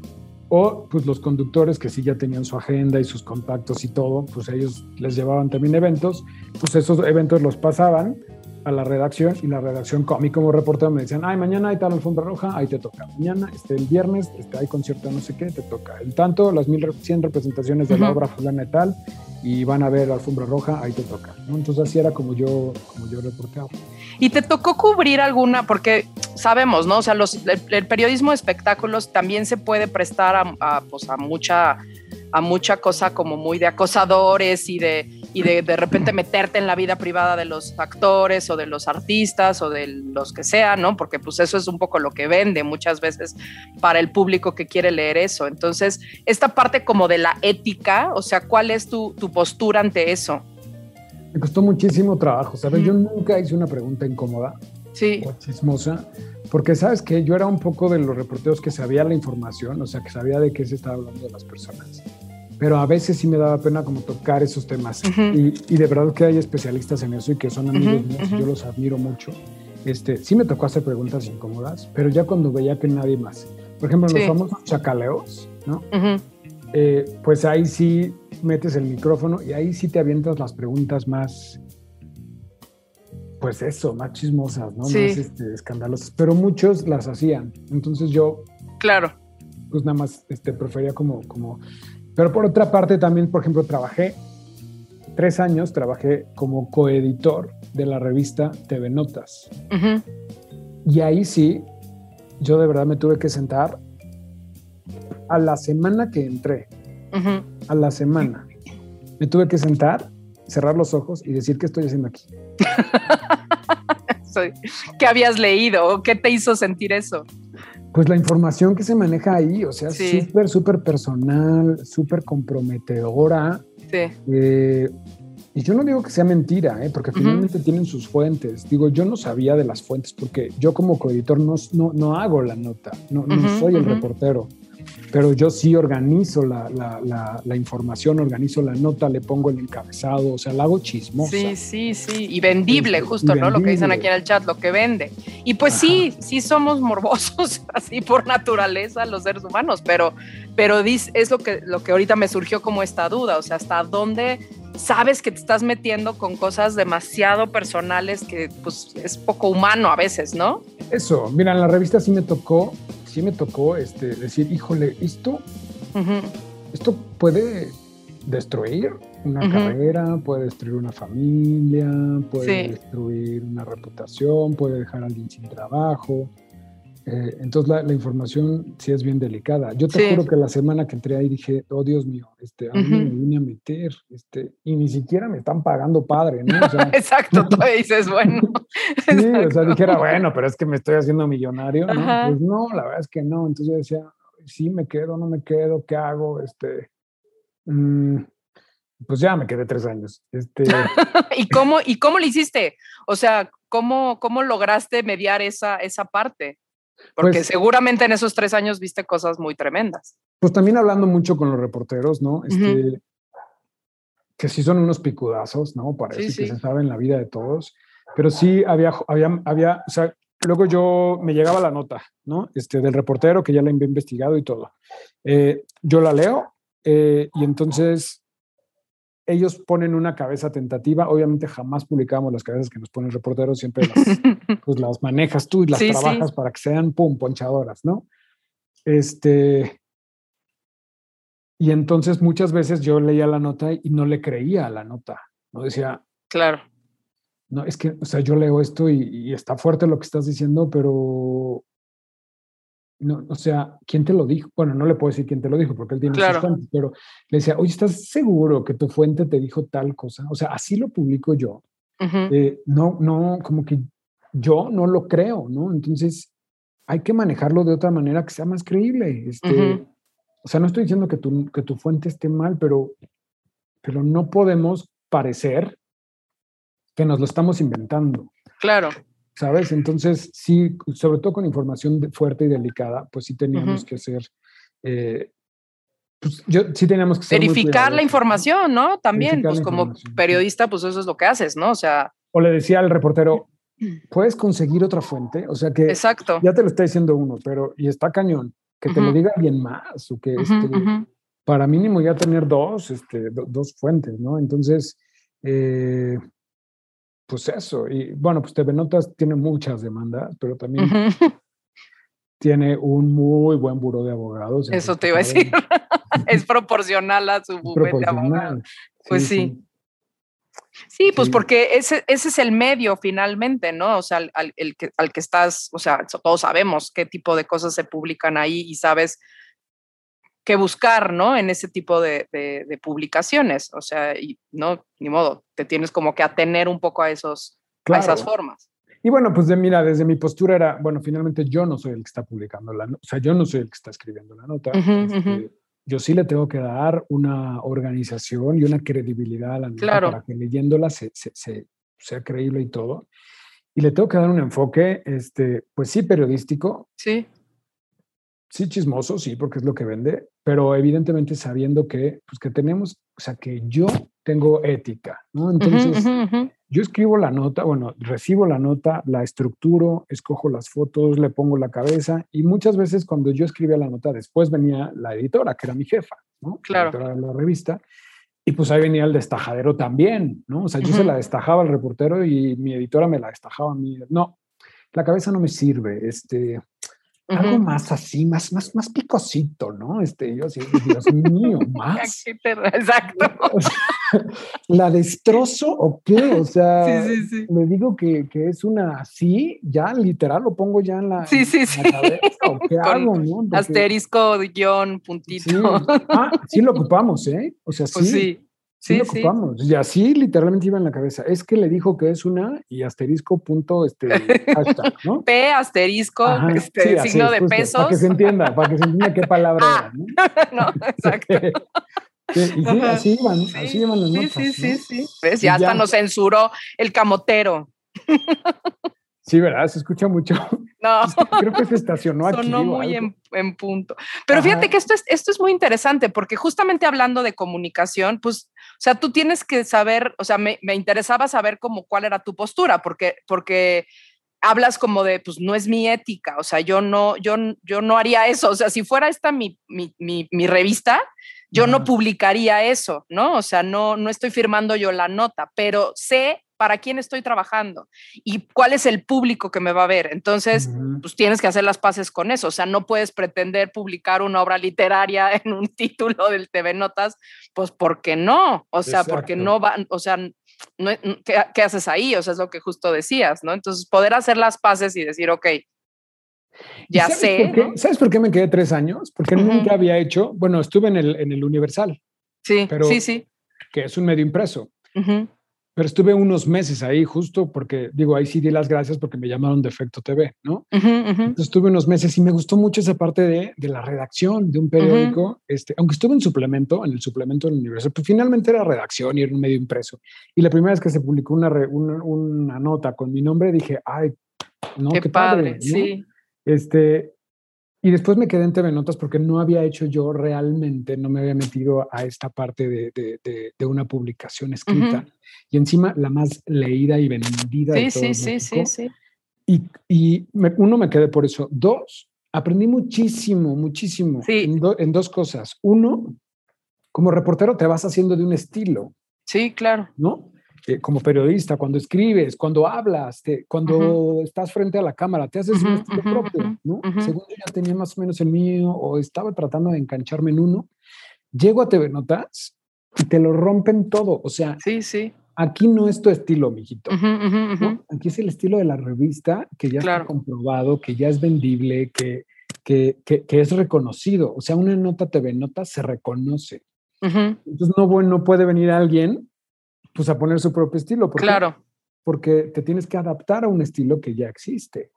S3: o pues los conductores que sí ya tenían su agenda y sus contactos y todo, pues ellos les llevaban también eventos, pues esos eventos los pasaban a la redacción y la redacción, a mí como reportero me decían, ay, mañana hay tal alfombra roja, ahí te toca. Mañana, este, el viernes, este, hay concierto no sé qué, te toca. El tanto, las 1100 representaciones de la obra fulana y tal, y van a ver la alfombra roja, ahí te toca. Entonces así era como yo, como yo reporteaba.
S2: ¿Y te tocó cubrir alguna? Porque sabemos, ¿no? O sea, los, el, periodismo de espectáculos también se puede prestar a, pues, a mucha a mucha cosa como muy de acosadores y de, y de de repente meterte en la vida privada de los actores o de los artistas o de los que sean, ¿no? Porque pues eso es un poco lo que vende muchas veces para el público que quiere leer eso. Entonces, esta parte como de la ética, o sea, ¿cuál es tu, tu postura ante eso?
S3: Me costó muchísimo trabajo, ¿sabes? Yo nunca hice una pregunta incómoda
S2: sí.
S3: o chismosa porque sabes que yo era un poco de los reporteros que sabía la información, o sea, que sabía de qué se estaba hablando de las personas. Pero a veces sí me daba pena como tocar esos temas. y, y, de verdad que hay especialistas en eso y que son amigos míos, yo los admiro mucho. Este, sí me tocó hacer preguntas incómodas, pero ya cuando veía que nadie más. Por ejemplo, los famosos chacaleos, ¿no? Eh, pues ahí sí metes el micrófono y ahí sí te avientas las preguntas más pues eso, más chismosas, ¿no? Más este, escandalosas, pero muchos las hacían. Entonces yo...
S2: Claro.
S3: Pues nada más este, prefería como, como... Pero por otra parte también, por ejemplo, trabajé, tres años trabajé como coeditor de la revista TV Notas. Y ahí sí, yo de verdad me tuve que sentar a la semana que entré, a la semana, me tuve que sentar cerrar los ojos y decir qué estoy haciendo aquí. <laughs>
S2: ¿Qué habías leído o qué te hizo sentir eso?
S3: Pues la información que se maneja ahí, o sea, súper, súper personal, súper comprometedora.
S2: Sí.
S3: Eh, y yo no digo que sea mentira, ¿eh? porque finalmente tienen sus fuentes. Digo, yo no sabía de las fuentes porque yo como coeditor no, no, no hago la nota, no, no soy el reportero pero yo sí organizo la, la, la, información, organizo la nota, le pongo el encabezado, o sea, la hago chismosa.
S2: Sí, sí, sí, y vendible, justo, ¿no? Lo que dicen aquí en el chat, lo que vende. Y pues sí, sí somos morbosos, <laughs> así por naturaleza los seres humanos, pero, pero es lo que, lo que ahorita me surgió como esta duda, o sea, hasta dónde sabes que te estás metiendo con cosas demasiado personales que pues es poco humano a veces, ¿no?
S3: Eso, mira, en la revista sí me tocó sí me tocó este, decir, híjole, esto, esto puede destruir una carrera, puede destruir una familia, puede destruir una reputación, puede dejar a alguien sin trabajo. Eh, entonces la, información sí es bien delicada. Yo te juro que la semana que entré ahí dije, oh Dios mío, este, a mí me vine a meter, este, y ni siquiera me están pagando padre, ¿no? <laughs>
S2: Exacto, tú dices, bueno. <laughs>
S3: sí, o sea, dijera, bueno, pero es que me estoy haciendo millonario, ¿no? Pues no, la verdad es que no. Entonces yo decía, sí me quedo, no me quedo, ¿qué hago? Este, mm, pues ya me quedé tres años. Este... <laughs>
S2: ¿Y, cómo, ¿Y cómo lo hiciste? O sea, ¿cómo, cómo lograste mediar esa, esa parte? Porque pues seguramente en esos tres años viste cosas muy tremendas.
S3: Pues también hablando mucho con los reporteros, ¿no? Este, Que sí son unos picudazos, ¿no? Parece que se sabe en la vida de todos. Pero sí había, había, había, o sea, luego yo me llegaba la nota, ¿no? Este, del reportero que ya la había investigado y todo. Eh, yo la leo eh, y entonces ellos ponen una cabeza tentativa. Obviamente jamás publicamos las cabezas que nos ponen reporteros, siempre las, <laughs> pues las manejas tú y las trabajas para que sean, pum, ponchadoras, ¿no? Este, y entonces muchas veces yo leía la nota y no le creía a la nota, ¿no? Decía,
S2: claro.
S3: No, es que, o sea, yo leo esto y, y está fuerte lo que estás diciendo, pero no, o sea, ¿quién te lo dijo? Bueno, no le puedo decir quién te lo dijo porque él tiene sus fuentes, pero le decía, oye, ¿estás seguro que tu fuente te dijo tal cosa? O sea, así lo publico yo. Eh, no, no, como que yo no lo creo, ¿no? Entonces, hay que manejarlo de otra manera que sea más creíble. Este, O sea, no estoy diciendo que tu, que tu fuente esté mal, pero, pero no podemos parecer que nos lo estamos inventando.
S2: Claro.
S3: ¿Sabes? Entonces, sí, sobre todo con información fuerte y delicada, pues sí teníamos que hacer, eh, pues yo sí teníamos que
S2: Verificar la información, ¿no? También, pues como periodista, pues eso es lo que haces, ¿no? O sea...
S3: O le decía al reportero, <clears throat> ¿puedes conseguir otra fuente? O sea que...
S2: Exacto.
S3: Ya te lo está diciendo uno, pero, y está cañón, que te lo diga alguien más, o que este, para mínimo ya tener dos, este, dos fuentes, ¿no? Entonces... Eh, pues eso, y bueno, pues TV Notas tiene muchas demandas, pero también tiene un muy buen buro de abogados.
S2: Eso te iba a decir. <laughs> es proporcional a su bufete de abogados. Pues sí. sí. pues porque ese, ese es el medio finalmente, ¿no? O sea, al, el que, al que estás, o sea, todos sabemos qué tipo de cosas se publican ahí y sabes que buscar, ¿no? En ese tipo de, publicaciones. O sea, y no, ni modo, te tienes como que atener un poco a, esos, esas formas.
S3: Y bueno, pues de, mira, desde mi postura era, bueno, finalmente yo no soy el que está publicando la nota, o sea, yo no soy el que está escribiendo la nota. Este, yo sí le tengo que dar una organización y una credibilidad a la nota para que leyéndola se, sea creíble y todo. Y le tengo que dar un enfoque, este, pues sí, periodístico.
S2: Sí
S3: sí chismoso, sí, porque es lo que vende, pero evidentemente sabiendo que, pues que tenemos, o sea, que yo tengo ética, ¿no? Entonces, yo escribo la nota, bueno, recibo la nota, la estructuro, escojo las fotos, le pongo la cabeza y muchas veces cuando yo escribía la nota, después venía la editora, que era mi jefa, ¿no?
S2: Claro.
S3: La editora de la revista. Y pues ahí venía el destajadero también, ¿no? O sea, yo se la destajaba al reportero y mi editora me la destajaba a mí. No, la cabeza no me sirve, este, algo más así, más, más, más picosito, ¿no? Este, yo así, Dios mío, <laughs> más.
S2: Exacto.
S3: ¿La destrozo o qué? O sea, me digo que, que, es una así, ya literal lo pongo ya en la,
S2: sí, sí,
S3: cabeza, ¿o qué <laughs> hago, no?
S2: asterisco, guion, puntito.
S3: Ah, sí lo ocupamos, ¿eh? O sea, pues sí. Sí, lo ocupamos. Y así literalmente iba en la cabeza. Es que le dijo que es una y asterisco punto este <laughs> hashtag, ¿no?
S2: P asterisco, este, signo de pesos.
S3: Para que se entienda, para que se entienda qué palabra
S2: ah, era, ¿no? <laughs> no, <laughs> exacto.
S3: y sí, así iban, así iban las notas.
S2: Sí, sí, sí, sí. Ya, hasta nos censuró el camotero.
S3: Sí, ¿verdad? Se escucha mucho.
S2: No.
S3: Creo que se estacionó <laughs> aquí.
S2: Sonó muy en, punto. Pero fíjate que esto es, esto es muy interesante porque justamente hablando de comunicación, pues, o sea, tú tienes que saber, o sea, me, interesaba saber cómo cuál era tu postura, porque, porque hablas como de, pues no es mi ética, o sea, yo no, yo, yo no haría eso, o sea, si fuera esta mi, mi, mi, revista, yo no publicaría eso, ¿no? O sea, no, no estoy firmando yo la nota, pero sé para quién estoy trabajando y cuál es el público que me va a ver. Entonces, pues tienes que hacer las paces con eso. O sea, no puedes pretender publicar una obra literaria <laughs> en un título del TV Notas, pues porque no. O sea, porque no van, o sea, no, ¿qué, haces ahí? O sea, es lo que justo decías, ¿no? Entonces, poder hacer las paces y decir, ok, Ya sé.
S3: ¿Sabes por qué me quedé tres años? Porque nunca había hecho, bueno, estuve en el, en el Universal.
S2: Sí, sí, sí.
S3: Que es un medio impreso. Pero estuve unos meses ahí justo porque, digo, ahí sí di las gracias porque me llamaron de Efecto TV, ¿no? Entonces estuve unos meses y me gustó mucho esa parte de, de la redacción de un periódico, este, aunque estuve en suplemento, en el suplemento del universo, pues finalmente era redacción y era un medio impreso. Y la primera vez que se publicó una, una, una nota con mi nombre, dije, ay, no, qué, padre, sí. Este, y después me quedé en TV Notas porque no había hecho yo realmente, no me había metido a esta parte de, de, de, una publicación escrita. Y encima la más leída y vendida. Sí, de todo sí, sí, sí, sí. Y, y uno, me quedé por eso. Dos, aprendí muchísimo, muchísimo en, en, dos cosas. Uno, como reportero te vas haciendo de un estilo.
S2: Sí, claro.
S3: ¿No? Eh, como periodista, cuando escribes, cuando hablas, cuando estás frente a la cámara, te haces un estilo propio, ¿no? Según yo ya tenía más o menos el mío o estaba tratando de engancharme en uno, llego a TV Notas y te lo rompen todo, o sea,
S2: sí, sí.
S3: Aquí no es tu estilo, mijito. Aquí es el estilo de la revista que ya está comprobado, que ya es vendible, que, que, que, es reconocido. O sea, una nota TV Notas se reconoce. Entonces, no, bueno, no puede venir alguien pues a poner su propio estilo.
S2: claro.
S3: Porque te tienes que adaptar a un estilo que ya existe.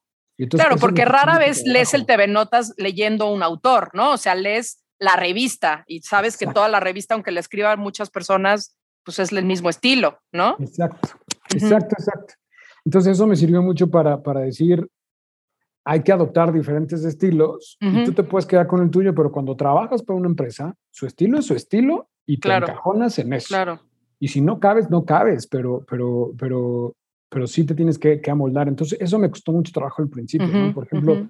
S2: claro, porque rara vez lees el TV Notas leyendo un autor, ¿no? O sea, lees la revista y sabes que toda la revista, aunque la escriban muchas personas, pues es el mismo estilo, ¿no?
S3: Exacto, exacto, exacto. Entonces eso me sirvió mucho para, para decir, hay que adoptar diferentes estilos y tú te puedes quedar con el tuyo, pero cuando trabajas para una empresa, su estilo es su estilo y te encajonas en eso.
S2: Claro.
S3: Y si no cabes, no cabes, pero, pero, pero, pero sí te tienes que, que amoldar. Entonces, eso me costó mucho trabajo al principio, ¿no? Por ejemplo,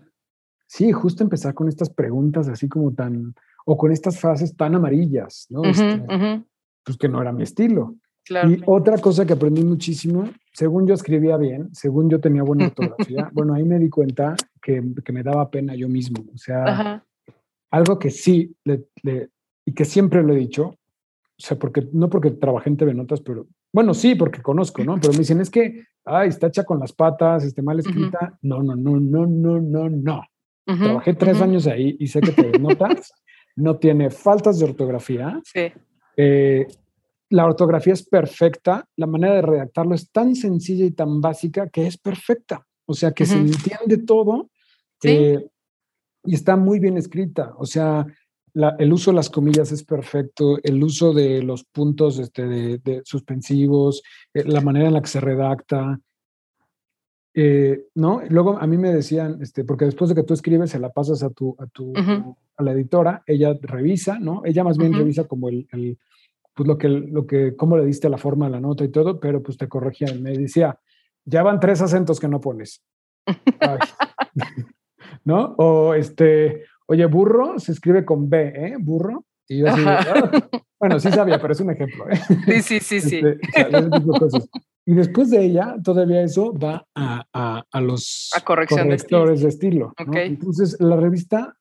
S3: sí, justo empezar con estas preguntas así como tan, o con estas frases tan amarillas, ¿no? Este, pues que no era mi estilo. Claro. Y otra cosa que aprendí muchísimo, según yo escribía bien, según yo tenía buena ortografía, <laughs> bueno, ahí me di cuenta que, que me daba pena yo mismo. O sea, algo que sí, le, y que siempre lo he dicho, o sea, porque, no porque trabajé en TV Notas, pero, bueno, sí, porque conozco, ¿no? Pero me dicen, es que, ay, está hecha con las patas, esté mal escrita. No, no, no, no, no, no, no. Trabajé tres años ahí y sé que TV Notas <laughs> no tiene faltas de ortografía.
S2: Sí.
S3: Eh, la ortografía es perfecta, la manera de redactarlo es tan sencilla y tan básica que es perfecta. O sea, que se entiende todo ¿Sí? Eh, y está muy bien escrita. O sea, el uso de las comillas es perfecto, el uso de los puntos este, de, suspensivos, eh, la manera en la que se redacta. Eh, ¿no? Luego a mí me decían, este, porque después de que tú escribes, se la pasas a tu, a tu, a la editora, ella revisa, ¿no? Ella más bien revisa como el, el, pues lo que, lo que, cómo le diste la forma a la nota y todo, pero pues te corregía. Me decía, ya van tres acentos que no pones. <laughs> <laughs> ¿No? O este, Oye, burro se escribe con B, ¿eh? Burro. Y yo así, ah". bueno, sí sabía, pero es un ejemplo. ¿eh?
S2: Sí, sí, sí, sí.
S3: Este, y después de ella, todavía eso va a, a, a los
S2: a corrección
S3: correctores de estilo. De estilo Entonces, la revista,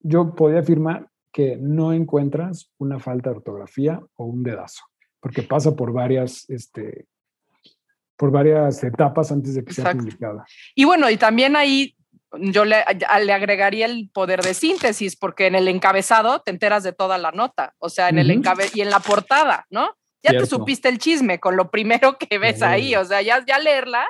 S3: yo podía afirmar que no encuentras una falta de ortografía o un dedazo, porque pasa por varias, este, por varias etapas antes de que sea publicada.
S2: Y bueno, y también ahí yo le, le, agregaría el poder de síntesis, porque en el encabezado te enteras de toda la nota, o sea, en el encabe y en la portada, ¿no? Ya te supiste el chisme con lo primero que ves ahí, o sea, ya, ya leerla,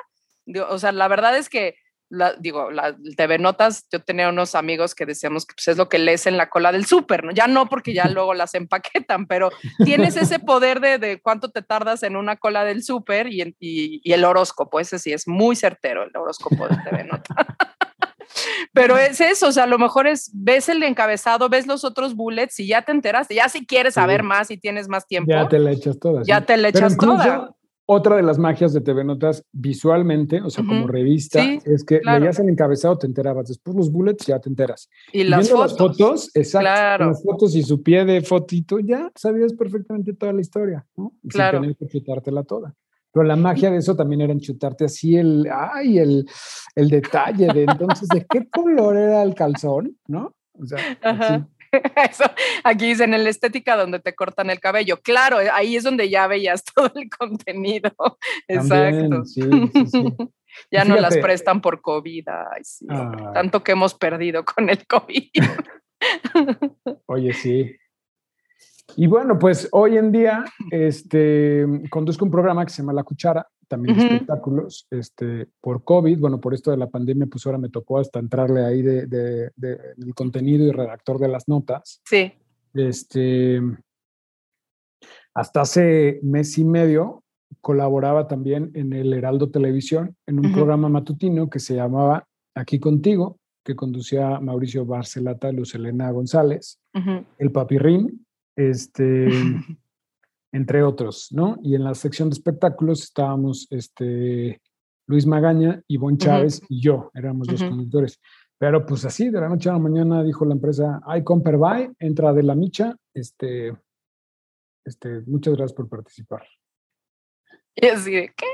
S2: o sea, la verdad es que, la, digo, la TV Notas, yo tenía unos amigos que decíamos que pues, es lo que lees en la cola del súper, ¿no? Ya no porque ya <laughs> luego las empaquetan, pero tienes ese poder de, de cuánto te tardas en una cola del súper y, y, y, el horóscopo, ese sí es muy certero, el horóscopo de TV Notas. <laughs> <laughs> Pero es eso, o sea, a lo mejor es, ves el encabezado, ves los otros bullets y ya te enteraste, ya si quieres saber más y tienes más tiempo.
S3: Ya te la echas toda.
S2: Ya te la echas toda.
S3: Otra de las magias de TV Notas visualmente, o sea, como revista, es que leías el encabezado, te enterabas. Después los bullets ya te enteras.
S2: Y, las fotos.
S3: las fotos. exacto. Las fotos y su pie de fotito, ya sabías perfectamente toda la historia, ¿no?
S2: Claro.
S3: Sin tener que chutártela toda. Pero la magia de eso también era enchutarte así el, ay, el, el detalle de entonces, ¿de qué color era el calzón? ¿No? O sea, <laughs>
S2: Eso, aquí dicen en la estética donde te cortan el cabello. Claro, ahí es donde ya veías <laughs> todo el contenido. Exacto.
S3: sí, sí, <laughs>
S2: Ya no las prestan por COVID. Tanto que hemos perdido con el COVID.
S3: Oye, sí. Y bueno, pues hoy en día este, conduzco un programa que se llama La Cuchara, también de espectáculos, este, por COVID, bueno, por esto de la pandemia, pues ahora me tocó hasta entrarle ahí de, de, del contenido y redactor de las notas.
S2: Sí.
S3: Este, hasta hace mes y medio colaboraba también en el Heraldo Televisión, en un programa matutino que se llamaba Aquí Contigo, que conducía Mauricio Barcelata, Luz Elena González, el Papirrín, este, <laughs> entre otros, ¿no? Y en la sección de espectáculos estábamos este, Luis Magaña, Ivonne Chávez y yo, éramos los conductores. Pero pues así, de la noche a la mañana dijo la empresa, hay Comper Buy, entra de la micha, este, este, muchas gracias por participar.
S2: Y así de, ¿qué?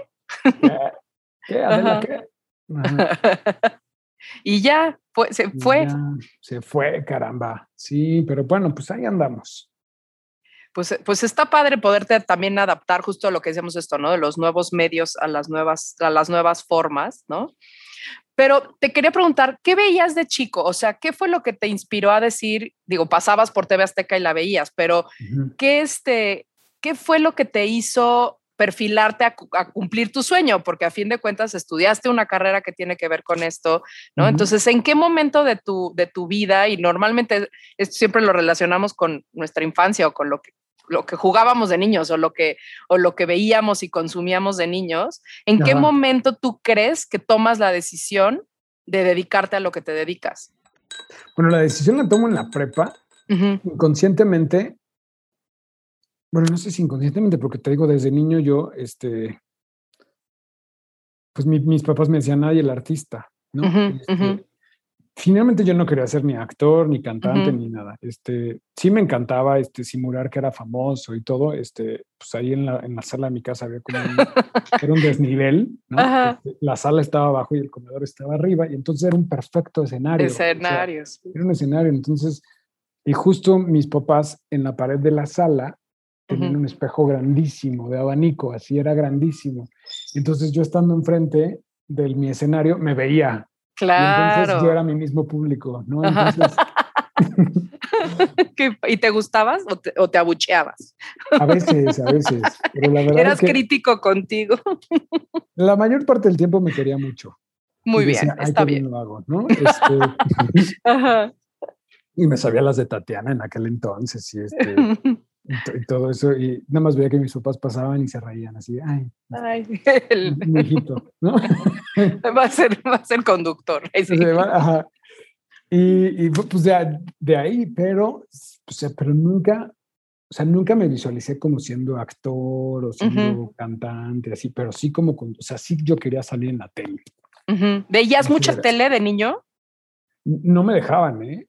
S3: ¿Qué? ¿Qué? <laughs>
S2: y ya, se fue.
S3: se fue, caramba. Sí, pero bueno, pues ahí andamos.
S2: Pues, pues está padre poderte también adaptar justo a lo que decíamos esto, ¿no? De los nuevos medios a las nuevas, a las nuevas formas, ¿no? Pero te quería preguntar, ¿qué veías de chico? O sea, ¿qué fue lo que te inspiró a decir, digo, pasabas por TV Azteca y la veías, pero ¿qué, este, ¿qué fue lo que te hizo perfilarte a, cumplir tu sueño? Porque a fin de cuentas estudiaste una carrera que tiene que ver con esto, ¿no? Entonces, ¿en qué momento de tu, de tu vida, y normalmente esto siempre lo relacionamos con nuestra infancia o con lo que lo que jugábamos de niños o lo que, o lo que veíamos y consumíamos de niños, ¿en qué momento tú crees que tomas la decisión de dedicarte a lo que te dedicas?
S3: Bueno, la decisión la tomo en la prepa, inconscientemente. Bueno, no sé si inconscientemente, porque te digo, desde niño yo, este, pues mis papás me decían, ay, el artista, ¿no? Este, finalmente yo no quería ser ni actor, ni cantante, ni nada. Este, sí me encantaba este, simular que era famoso y todo. Este, pues ahí en la, en la sala de mi casa había como un, <laughs> era un desnivel, ¿no? Este, la sala estaba abajo y el comedor estaba arriba, y entonces era un perfecto escenario.
S2: Escenarios.
S3: era un escenario. Entonces, y justo mis papás en la pared de la sala tenían un espejo grandísimo de abanico, así era grandísimo. Entonces yo estando enfrente de mi escenario me veía
S2: Claro.
S3: Y entonces yo era mi mismo público, ¿no? Entonces... <laughs>
S2: ¿Y te gustabas o te, abucheabas?
S3: A veces, a veces. Pero la verdad
S2: Eras crítico contigo. <laughs>
S3: La mayor parte del tiempo me quería mucho.
S2: Muy bien, está bien.
S3: lo hago, ¿no? Este, <laughs> Ajá. Y me sabía las de Tatiana en aquel entonces y este y, todo eso, y nada más veía que mis papás pasaban y se reían así, ay,
S2: ay el...
S3: hijito, ¿no? <laughs>
S2: va, a ser, va a ser conductor.
S3: Y, y, pues de, de, ahí, pero, o sea, pero nunca, o sea, nunca me visualicé como siendo actor o siendo cantante, así, pero sí como, o sea, sí yo quería salir en la tele.
S2: ¿Veías mucha tele de niño?
S3: No me dejaban, ¿eh?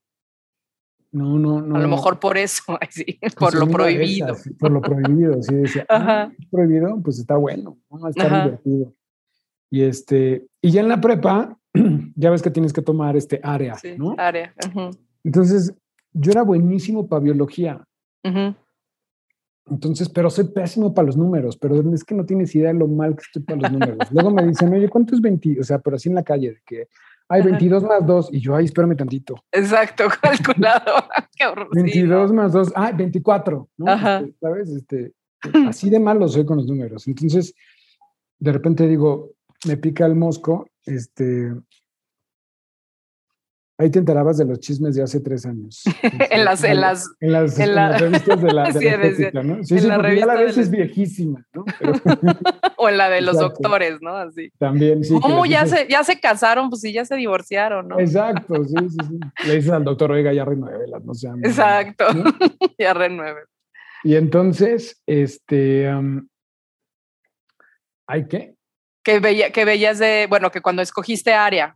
S3: No, no, no.
S2: A lo mejor por eso, <laughs> pues por lo prohibido.
S3: por lo prohibido, sí, decía, ah, prohibido, pues está bueno, ¿no? está divertido. Y este, y ya en la prepa, <clears throat> ya ves que tienes que tomar este área, sí, ¿no?
S2: Área.
S3: Entonces, yo era buenísimo para biología. Entonces, pero soy pésimo para los números, pero es que no tienes idea de lo mal que estoy para los números. Luego me dicen, oye, ¿cuánto es 20? O sea, pero así en la calle, de que hay 22 más 2. Y yo, ay, espérame tantito.
S2: Exacto, <laughs> calculado. <laughs> Qué horror.
S3: 22 más 2. Ah, 24. ¿no? Este, ¿Sabes? Este, así de malo soy con los números. Entonces, de repente digo, me pica el mosco. Este, Ahí te enterabas de los chismes de hace tres años. <laughs>
S2: en, las, en, las,
S3: en, las, en, las, revistas de la, <laughs> de sí, la estética, ¿no? Sí, sí, la porque ya la vez es viejísima, ¿no? <laughs>
S2: o en la de los doctores, ¿no? Así.
S3: También, sí.
S2: ¿Cómo ya, se, ya se casaron? Pues sí, ya se divorciaron, ¿no?
S3: Exacto, sí, sí, sí. Le dices al doctor, oiga, ya renuévelas, no sean.
S2: Exacto, ya renueve.
S3: Y entonces, este... ¿Hay qué?
S2: Que, veía, que veías de, bueno, que cuando escogiste área.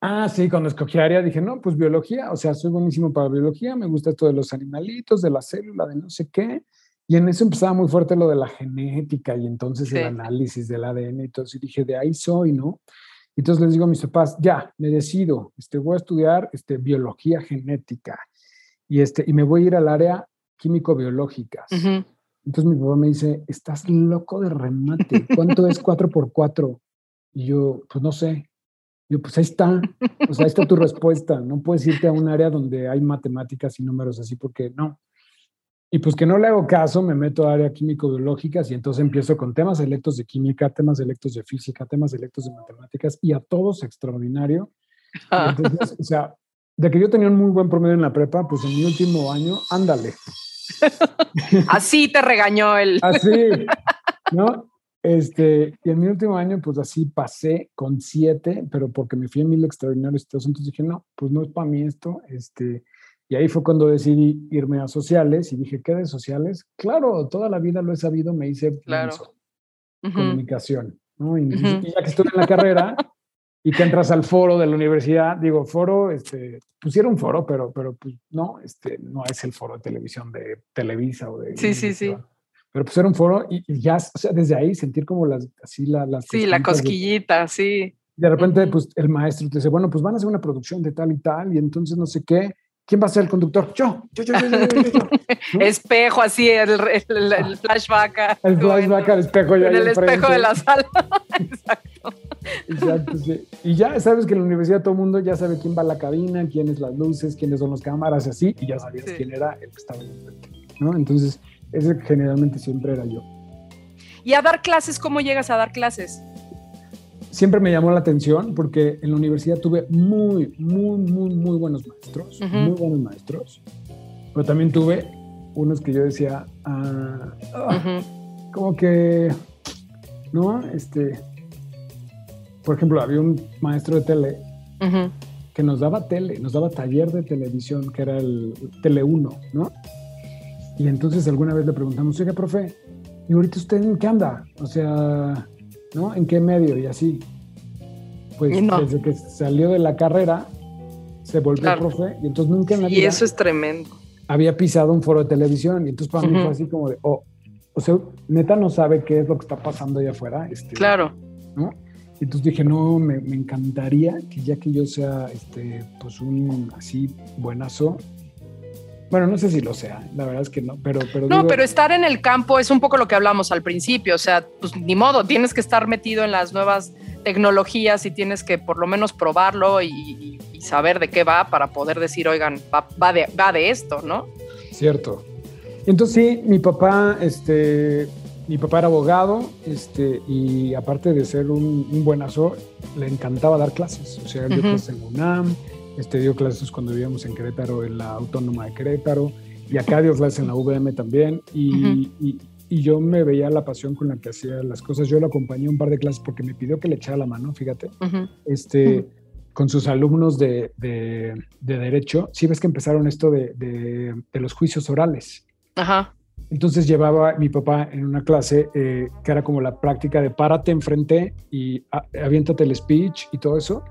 S3: Ah, sí, cuando escogí área dije, no, pues biología, o sea, soy buenísimo para biología, me gusta esto de los animalitos, de la célula, de no sé qué. Y en eso empezaba muy fuerte lo de la genética y entonces el análisis del ADN y todo eso. Y dije, de ahí soy, ¿no? Y entonces les digo a mis papás, ya, me decido, este, voy a estudiar este, biología genética y, este, y me voy a ir al área químico-biológicas. Entonces mi papá me dice, estás loco de remate. ¿Cuánto es 4 por 4? Y yo, pues no sé. Yo, pues ahí está. O sea, ahí está tu respuesta. No puedes irte a un área donde hay matemáticas y números así, porque no. Y pues que no le hago caso, me meto a área químico-biológicas y entonces empiezo con temas electos de química, temas electos de física, temas electos de matemáticas y a todos extraordinario. Ah. Entonces, o sea, de que yo tenía un muy buen promedio en la prepa, pues en mi último año, ándale. <laughs>
S2: Así te regañó el. <laughs>
S3: Así, ¿no? Este, y en mi último año, pues así pasé con siete, pero porque me fui en mil extraordinarios. Entonces dije, no, pues no es para mí esto. Este, y ahí fue cuando decidí irme a sociales y dije, ¿qué de sociales? Claro, toda la vida lo he sabido, me hice
S2: claro.
S3: comunicación. ¿no? Y, ya que estuve en la carrera y que entras al foro de la universidad, digo, foro, este, pusieron un foro, pero, pero pues no, este, no es el foro de televisión de Televisa o de...
S2: Sí, sí, sí.
S3: Pero pues era un foro y, ya, o sea, desde ahí sentir como las, así la, las...
S2: Sí, la cosquillita, sí.
S3: De repente, pues el maestro te dice, bueno, pues van a hacer una producción de tal y tal, y entonces no sé qué, ¿Quién va a ser el conductor? Yo, yo, yo, yo, yo, <laughs>
S2: Espejo, así, el, el, flashback.
S3: El flashback al espejo.
S2: Ya en el espejo de la sala. <laughs> Exacto.
S3: Exacto, sí. Y ya sabes que en la universidad todo el mundo ya sabe quién va a la cabina, quiénes las luces, quiénes son las cámaras, así, y ya sabías quién era el que estaba en el ¿no? Entonces, ese generalmente siempre era yo.
S2: ¿Y a dar clases? ¿Cómo llegas a dar clases?
S3: siempre me llamó la atención porque en la universidad tuve muy, muy, muy, muy buenos maestros, muy buenos maestros, pero también tuve unos que yo decía, ah, ah, como que, ¿no? Este, por ejemplo, había un maestro de tele que nos daba tele, nos daba taller de televisión, que era el Tele 1, ¿no? Y entonces alguna vez le preguntamos, oiga, profe, ¿y ahorita usted en qué anda? O sea, ¿no? ¿En qué medio? Y así. Pues desde que salió de la carrera, se volvió profe y entonces nunca en la
S2: vida. Y eso es tremendo.
S3: Había pisado un foro de televisión y entonces para mí fue así como de, oh, o sea, neta no sabe qué es lo que está pasando allá afuera. Este,
S2: claro.
S3: ¿no? Entonces dije, no, me, me, encantaría que ya que yo sea, este, pues un así buenazo, bueno, no sé si lo sea, la verdad es que no, pero... pero
S2: no, pero estar en el campo es un poco lo que hablamos al principio, o sea, pues ni modo, tienes que estar metido en las nuevas tecnologías y tienes que por lo menos probarlo y, saber de qué va para poder decir, oigan, va, de, va de esto, ¿no?
S3: Cierto. Entonces sí, mi papá, este, mi papá era abogado, este, y aparte de ser un, un buenazo, le encantaba dar clases, o sea, dio clases en UNAM, este, dio clases cuando vivíamos en Querétaro, en la Autónoma de Querétaro, y acá dio clases en la VM también, y, y, yo me veía la pasión con la que hacía las cosas. Yo lo acompañé un par de clases porque me pidió que le echara la mano, fíjate, este, con sus alumnos de, de, Derecho. Sí ves que empezaron esto de, de los juicios orales.
S2: Ajá.
S3: Entonces llevaba mi papá en una clase eh, que era como la práctica de párate enfrente y aviéntate el speech y todo eso.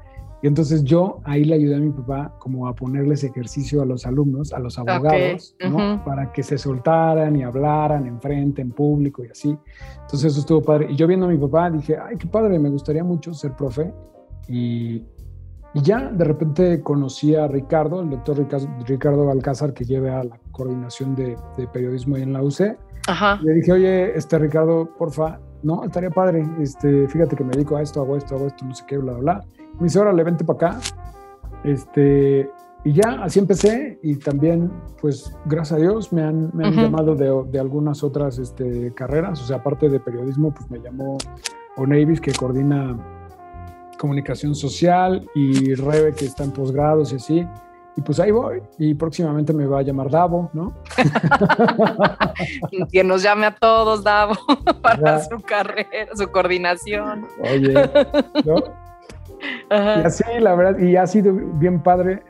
S3: Y entonces yo ahí le ayudé a mi papá como a ponerles ejercicio a los alumnos, a los abogados, ¿no? Para que se soltaran y hablaran en frente, en público y así. Entonces eso estuvo padre. Y yo viendo a mi papá dije, ay, qué padre, me gustaría mucho ser profe. Y, y ya de repente conocí a Ricardo, el doctor Ricardo, Balcázar, que lleva la coordinación de, de periodismo en la UC.
S2: Ajá.
S3: Le dije, oye, este Ricardo, porfa, no, estaría padre. Este, fíjate que me dedico a esto, hago esto, hago esto, no sé qué, bla, bla, bla. Me dice, órale, vente para acá. Este, y ya, así empecé. Y también, pues, gracias a Dios, me han, me han llamado de, de, algunas otras este, carreras. O sea, aparte de periodismo, pues me llamó Onavis, que coordina comunicación social, y Rebe, que está en posgrados y así. Y pues ahí voy. Y próximamente me va a llamar Davo, ¿no? <laughs>
S2: que nos llame a todos, Davo, <laughs> para su carrera, su coordinación.
S3: Oye, ¿no? <laughs> Y así, la verdad, y ha sido bien padre.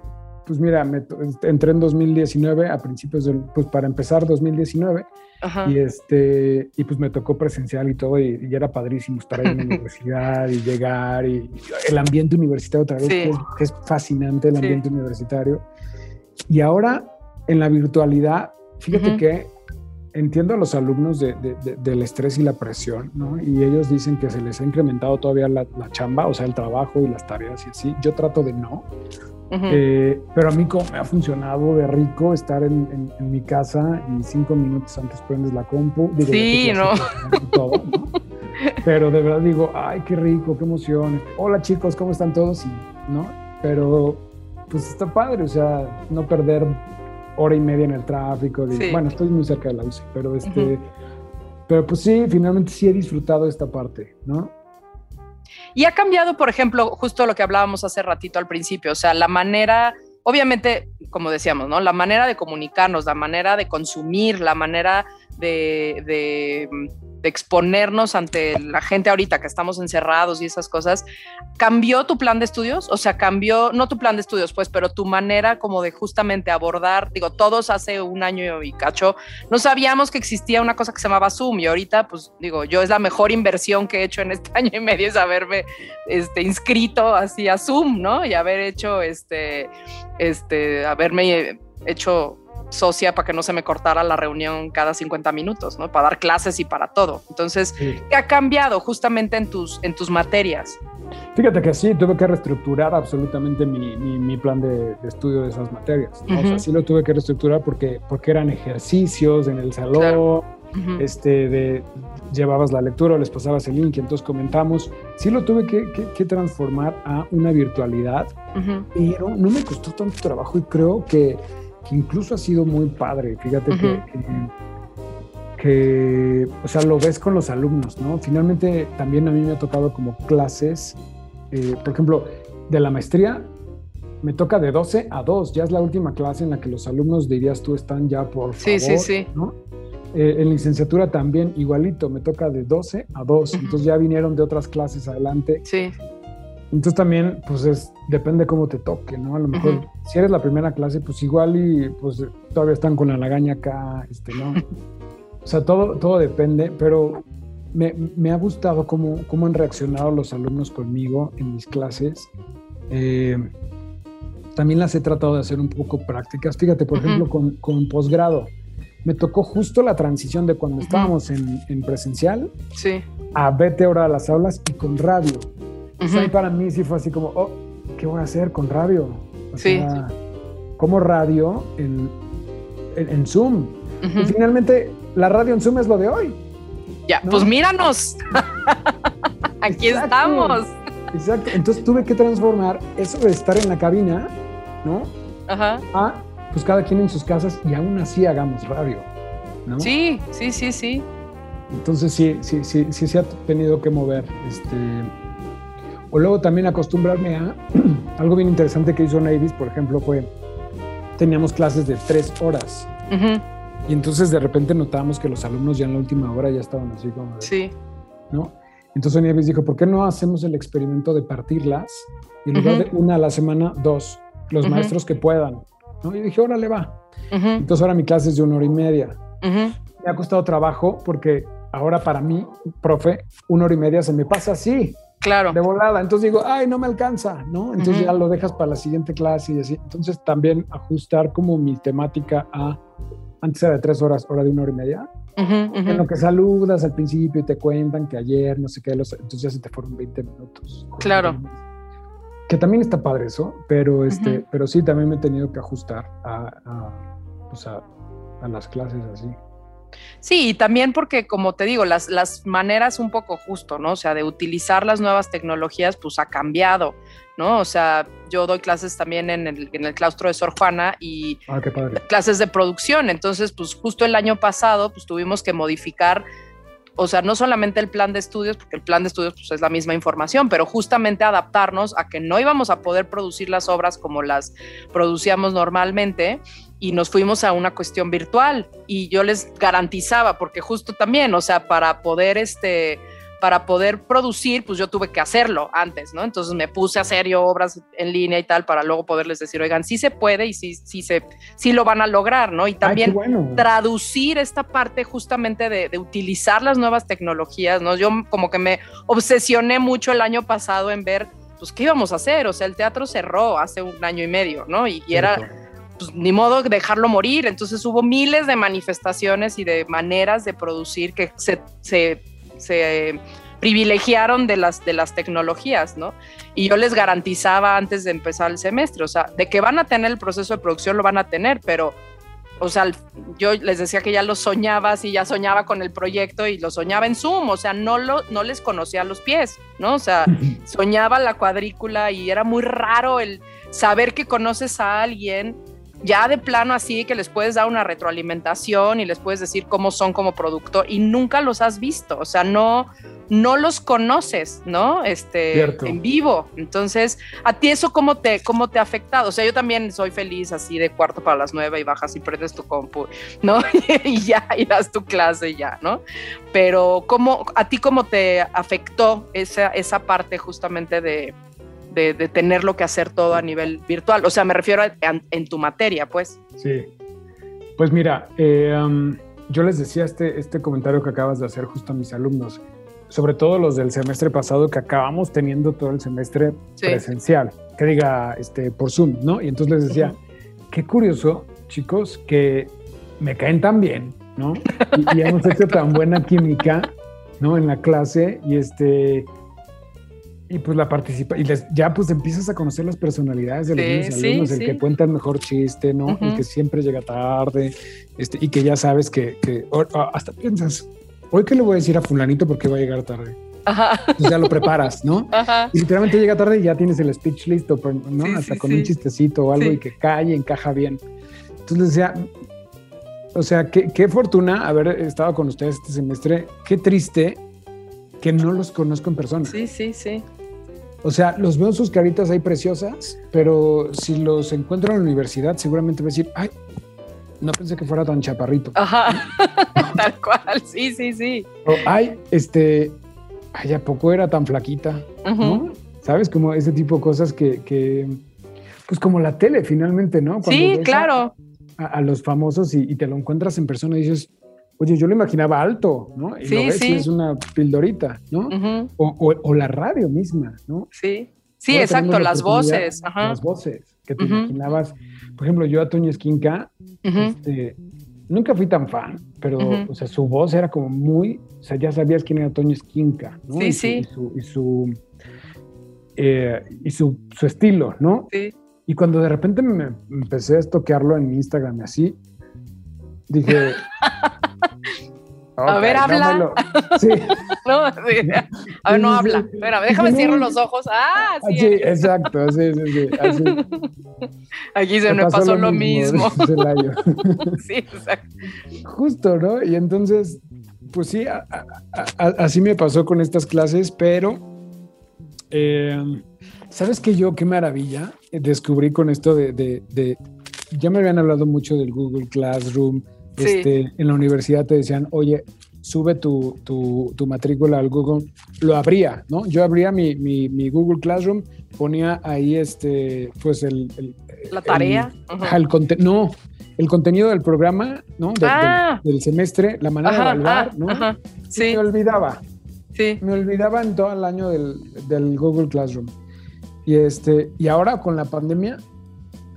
S3: Pues mira, me, entré en 2019, a principios del, pues para empezar 2019, y este, y pues me tocó presencial y todo, y, era padrísimo estar ahí en la <laughs> universidad y llegar, y, el ambiente universitario otra vez, que, es, fascinante el ambiente universitario. Y ahora, en la virtualidad, fíjate que entiendo a los alumnos de, del estrés y la presión, ¿no? Y ellos dicen que se les ha incrementado todavía la, chamba, o sea, el trabajo y las tareas y así. Yo trato de no. Eh, pero a mí como me ha funcionado de rico estar en, mi casa y cinco minutos antes prendes la compu.
S2: sí, ¿no? Todo, <laughs>
S3: pero de verdad digo, ay, qué rico, qué emoción. Hola chicos, ¿cómo están todos? ¿no? Pero pues está padre, o sea, no perder hora y media en el tráfico. Bueno, estoy muy cerca de la UCI, pero este, pero pues sí, finalmente sí he disfrutado esta parte, ¿no?
S2: Y ha cambiado, por ejemplo, justo lo que hablábamos hace ratito al principio, o sea, la manera obviamente, como decíamos, ¿no? La manera de comunicarnos, la manera de consumir, la manera de, exponernos ante la gente ahorita que estamos encerrados y esas cosas, ¿cambió tu plan de estudios? O sea, cambió, no tu plan de estudios, pues, pero tu manera como de justamente abordar, digo, todos hace un año y cacho, no sabíamos que existía una cosa que se llamaba Zoom y ahorita, pues, digo, yo es la mejor inversión que he hecho en este <laughs> año y medio es haberme este, inscrito así a Zoom, ¿no? Y haber hecho, este, este, haberme hecho socia para que no se me cortara la reunión cada 50 minutos, ¿no? Para dar clases y para todo. Entonces, ¿qué ha cambiado justamente en tus, en tus materias?
S3: Fíjate que sí, tuve que reestructurar absolutamente mi, mi, plan de, estudio de esas materias. O sea, sí lo tuve que reestructurar porque, porque eran ejercicios en el salón, este, de, llevabas la lectura o les pasabas el link y entonces comentamos. Sí lo tuve que, que, transformar a una virtualidad, pero no me costó tanto trabajo y creo que que incluso ha sido muy padre. Fíjate que, o sea, lo ves con los alumnos, ¿no? Finalmente también a mí me ha tocado como clases, eh, por ejemplo, de la maestría, me toca de 12 a 2, ya es la última clase en la que los alumnos, dirías tú, están ya por
S2: sí,
S3: favor,
S2: sí, sí.
S3: ¿no? Eh, en licenciatura también igualito, me toca de 12 a 2, entonces ya vinieron de otras clases adelante.
S2: Sí.
S3: Entonces también, pues es, depende cómo te toque, ¿no? A lo mejor, si eres la primera clase, pues igual y pues todavía están con la lagaña acá, este, ¿no? <laughs> o sea, todo, todo depende, pero me, me ha gustado cómo, cómo, han reaccionado los alumnos conmigo en mis clases. Eh, también las he tratado de hacer un poco prácticas. Fíjate, por ejemplo, con, con posgrado. Me tocó justo la transición de cuando estábamos en, en, presencial
S2: sí.
S3: a vete ahora a las aulas y con radio para mí sí fue así como, oh, ¿qué voy a hacer con radio?
S2: sí.
S3: como radio en, en, Zoom. Y finalmente, la radio en Zoom es lo de hoy.
S2: Ya, pues míranos. <laughs> Aquí estamos.
S3: Exacto. Entonces tuve que transformar eso de estar en la cabina, ¿no?
S2: Ajá.
S3: A, pues cada quien en sus casas y aún así hagamos radio, ¿no?
S2: Sí, sí, sí, sí.
S3: Entonces sí, sí, sí, sí se ha tenido que mover. Este, o luego también acostumbrarme a <clears throat> algo bien interesante que hizo Navis, por ejemplo, fue teníamos clases de tres horas. Y entonces de repente notábamos que los alumnos ya en la última hora ya estaban así como...
S2: Sí.
S3: ¿No? Entonces Navis dijo, ¿por qué no hacemos el experimento de partirlas? Y en lugar de una a la semana, dos. Los maestros que puedan. ¿no? Y dije, órale, va. Entonces ahora mi clase es de una hora y media. Me ha costado trabajo porque ahora para mí, profe, una hora y media se me pasa así.
S2: Claro.
S3: De volada. Entonces digo, ay, no me alcanza, ¿no? Entonces ya lo dejas para la siguiente clase y así. Entonces también ajustar como mi temática a, antes era de tres horas, hora de una hora y media. En lo que saludas al principio y te cuentan que ayer, no sé qué, entonces ya se te fueron 20 minutos.
S2: Claro.
S3: Que también está padre eso, pero, este, pero sí, también me he tenido que ajustar a, a, a las clases así.
S2: Sí, y también porque, como te digo, las, las maneras un poco justo, ¿no? O sea, de utilizar las nuevas tecnologías, pues ha cambiado, ¿no? O sea, yo doy clases también en el, en el claustro de Sor Juana y
S3: ah,
S2: clases de producción. Entonces, pues justo el año pasado, pues tuvimos que modificar o sea, no solamente el plan de estudios, porque el plan de estudios pues, es la misma información, pero justamente adaptarnos a que no íbamos a poder producir las obras como las producíamos normalmente y nos fuimos a una cuestión virtual y yo les garantizaba, porque justo también, o sea, para poder este para poder producir, pues yo tuve que hacerlo antes, ¿no? Entonces me puse a hacer yo obras en línea y tal para luego poderles decir, oigan, sí se puede y sí, sí, se, sí lo van a lograr, ¿no? Y también traducir esta parte justamente de, de, utilizar las nuevas tecnologías, ¿no? Yo como que me obsesioné mucho el año pasado en ver, pues, ¿qué íbamos a hacer? O sea, el teatro cerró hace un año y medio, ¿no? Y, y era pues, ni modo dejarlo morir. Entonces hubo miles de manifestaciones y de maneras de producir que se, se, privilegiaron de las, de las tecnologías, ¿no? Y yo les garantizaba antes de empezar el semestre, o sea, de que van a tener el proceso de producción, lo van a tener, pero o sea, yo les decía que ya lo soñaba, y ya soñaba con el proyecto y lo soñaba en Zoom, o sea, no, lo, no les conocía los pies, ¿no? O sea, <laughs> soñaba la cuadrícula y era muy raro el saber que conoces a alguien ya de plano así que les puedes dar una retroalimentación y les puedes decir cómo son como productor y nunca los has visto, o sea, no, no los conoces, ¿no? Este, en vivo. Entonces, ¿a ti eso cómo te, cómo te ha afectado? O sea, yo también soy feliz así de cuarto para las nueve y bajas y prendes tu compu, ¿no? <laughs> y ya, y das tu clase y ya, ¿no? Pero, ¿cómo, ¿a ti cómo te afectó esa, esa parte justamente de, de, tenerlo que hacer todo a nivel virtual? O sea, me refiero a, en tu materia, pues.
S3: Sí. Pues mira, eh, yo les decía este, este comentario que acabas de hacer justo a mis alumnos sobre todo los del semestre pasado que acabamos teniendo todo el semestre presencial, que diga este, por Zoom, ¿no? Y entonces les decía, qué curioso, chicos, que me caen tan bien, ¿no? Y, hemos hecho tan buena química, ¿no? En la clase y este... Y pues la participa y les, ya pues empiezas a conocer las personalidades de los alumnos, el que cuenta el mejor chiste, ¿no? El que siempre llega tarde, este, y que ya sabes que, que hasta piensas, hoy que le voy a decir a fulanito porque va a llegar tarde. Ajá. ya lo preparas, ¿no? <laughs> Ajá. Y literalmente llega tarde y ya tienes el speech listo, ¿no? Hasta con un chistecito o algo y que cae, encaja bien. Entonces decía, o sea, qué, qué fortuna haber estado con ustedes este semestre. Qué triste que no los conozco en persona.
S2: Sí, sí, sí.
S3: O sea, los veo sus caritas ahí preciosas, pero si los encuentro en la universidad, seguramente voy a decir, ay, no pensé que fuera tan chaparrito.
S2: Ajá, <laughs> tal cual, sí, sí, sí.
S3: ay, este, ay, ¿a poco era tan flaquita? ¿Sabes? Como ese tipo de cosas que, pues como la tele finalmente, ¿no?
S2: sí, claro.
S3: A, los famosos y, te lo encuentras en persona y dices, oye, yo lo imaginaba alto, ¿no? Y sí, lo ves sí. es una pildorita, ¿no? o, la radio misma, ¿no?
S2: Sí, sí, exacto, las voces.
S3: Ajá. Las voces que te imaginabas por ejemplo, yo a Toño Esquinca, este, nunca fui tan fan, pero o sea, su voz era como muy, o sea, ya sabías quién era Toño Esquinca, ¿no?
S2: Sí, sí.
S3: y su, y, su, eh, y su, su, estilo, ¿no?
S2: Sí.
S3: Y cuando de repente me empecé a estoquearlo en Instagram y así, dije, <laughs>
S2: a ver, habla. <laughs> Sí. no, A ver, no habla. Espera, déjame cierro los ojos. Ah, sí.
S3: Sí, exacto. Sí, sí, sí. Así. <laughs>
S2: Aquí se me pasó, lo mismo. <laughs> sí, exacto.
S3: Justo, ¿no? Y entonces, pues sí, así me pasó con estas clases, pero eh, ¿sabes qué yo? Qué maravilla descubrí con esto de, de, de, ya me habían hablado mucho del Google Classroom, este, en la universidad te decían, oye, sube tu, tu, matrícula al Google, lo abría, ¿no? Yo abría mi, mi, Google Classroom, ponía ahí este, pues el...
S2: la tarea.
S3: El, no, el contenido del programa, ¿no? Ah. del, semestre, la manera de evaluar, ah, ¿no?
S2: Sí.
S3: me olvidaba.
S2: Sí.
S3: Me olvidaba en todo el año del, del Google Classroom. Y, este, y ahora con la pandemia,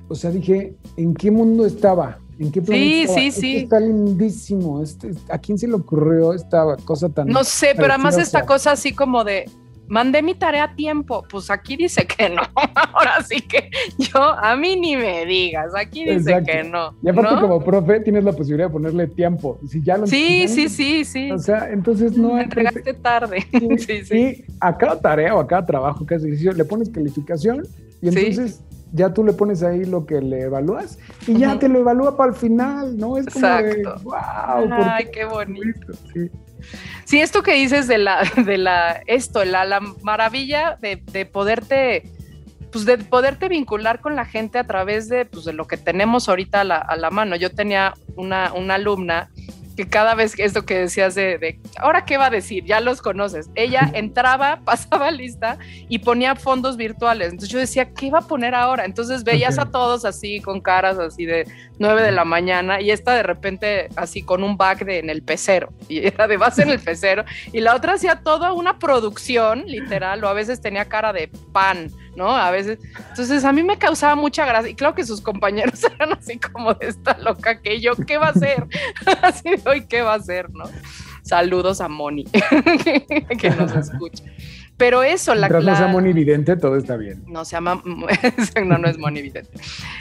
S3: o sea, dije, ¿en qué mundo estaba? ¿En qué
S2: sí, sí, sí.
S3: está lindísimo. Este, ¿A quién se le ocurrió esta cosa tan...
S2: No sé, pero además esta cosa así como de, mandé mi tarea a tiempo. Pues aquí dice que no. <laughs> Ahora sí que yo, a mí ni me digas, aquí dice que no.
S3: Y aparte como profe tienes la posibilidad de ponerle tiempo. Si ya lo
S2: Sí, sí, sí, sí.
S3: O sea, entonces no...
S2: Me entregaste tarde. <laughs> Sí, sí,
S3: Y a cada tarea o a cada trabajo, cada ejercicio, le pones calificación y entonces ya tú le pones ahí lo que le evalúas y ya te lo evalúa para el final, ¿no?
S2: Es como Exacto. wow. Ay, qué bonito. Sí. esto que dices de la, de la, esto, la, la maravilla de, de, poderte, pues de poderte vincular con la gente a través de, pues de lo que tenemos ahorita a la, a la mano. Yo tenía una, una alumna que cada vez que esto que decías de, ahora qué va a decir, ya los conoces. Ella entraba, <laughs> pasaba lista y ponía fondos virtuales. Entonces yo decía, ¿qué va a poner ahora? Entonces veías a todos así con caras así de 9 de la mañana y esta de repente así con un back de en el pecero y era de base en el pecero y la otra hacía toda una producción literal o a veces tenía cara de pan ¿no? A veces. Entonces a mí me causaba mucha gracia y claro que sus compañeros <laughs> eran así como de esta loca que yo, ¿qué va a hacer? <laughs> así de hoy, ¿qué va a hacer, no? Saludos a Moni, <laughs> que nos escucha. Pero eso,
S3: la clase. no sea Moni Vidente, todo está bien.
S2: No se llama, no, no es Moni Vidente.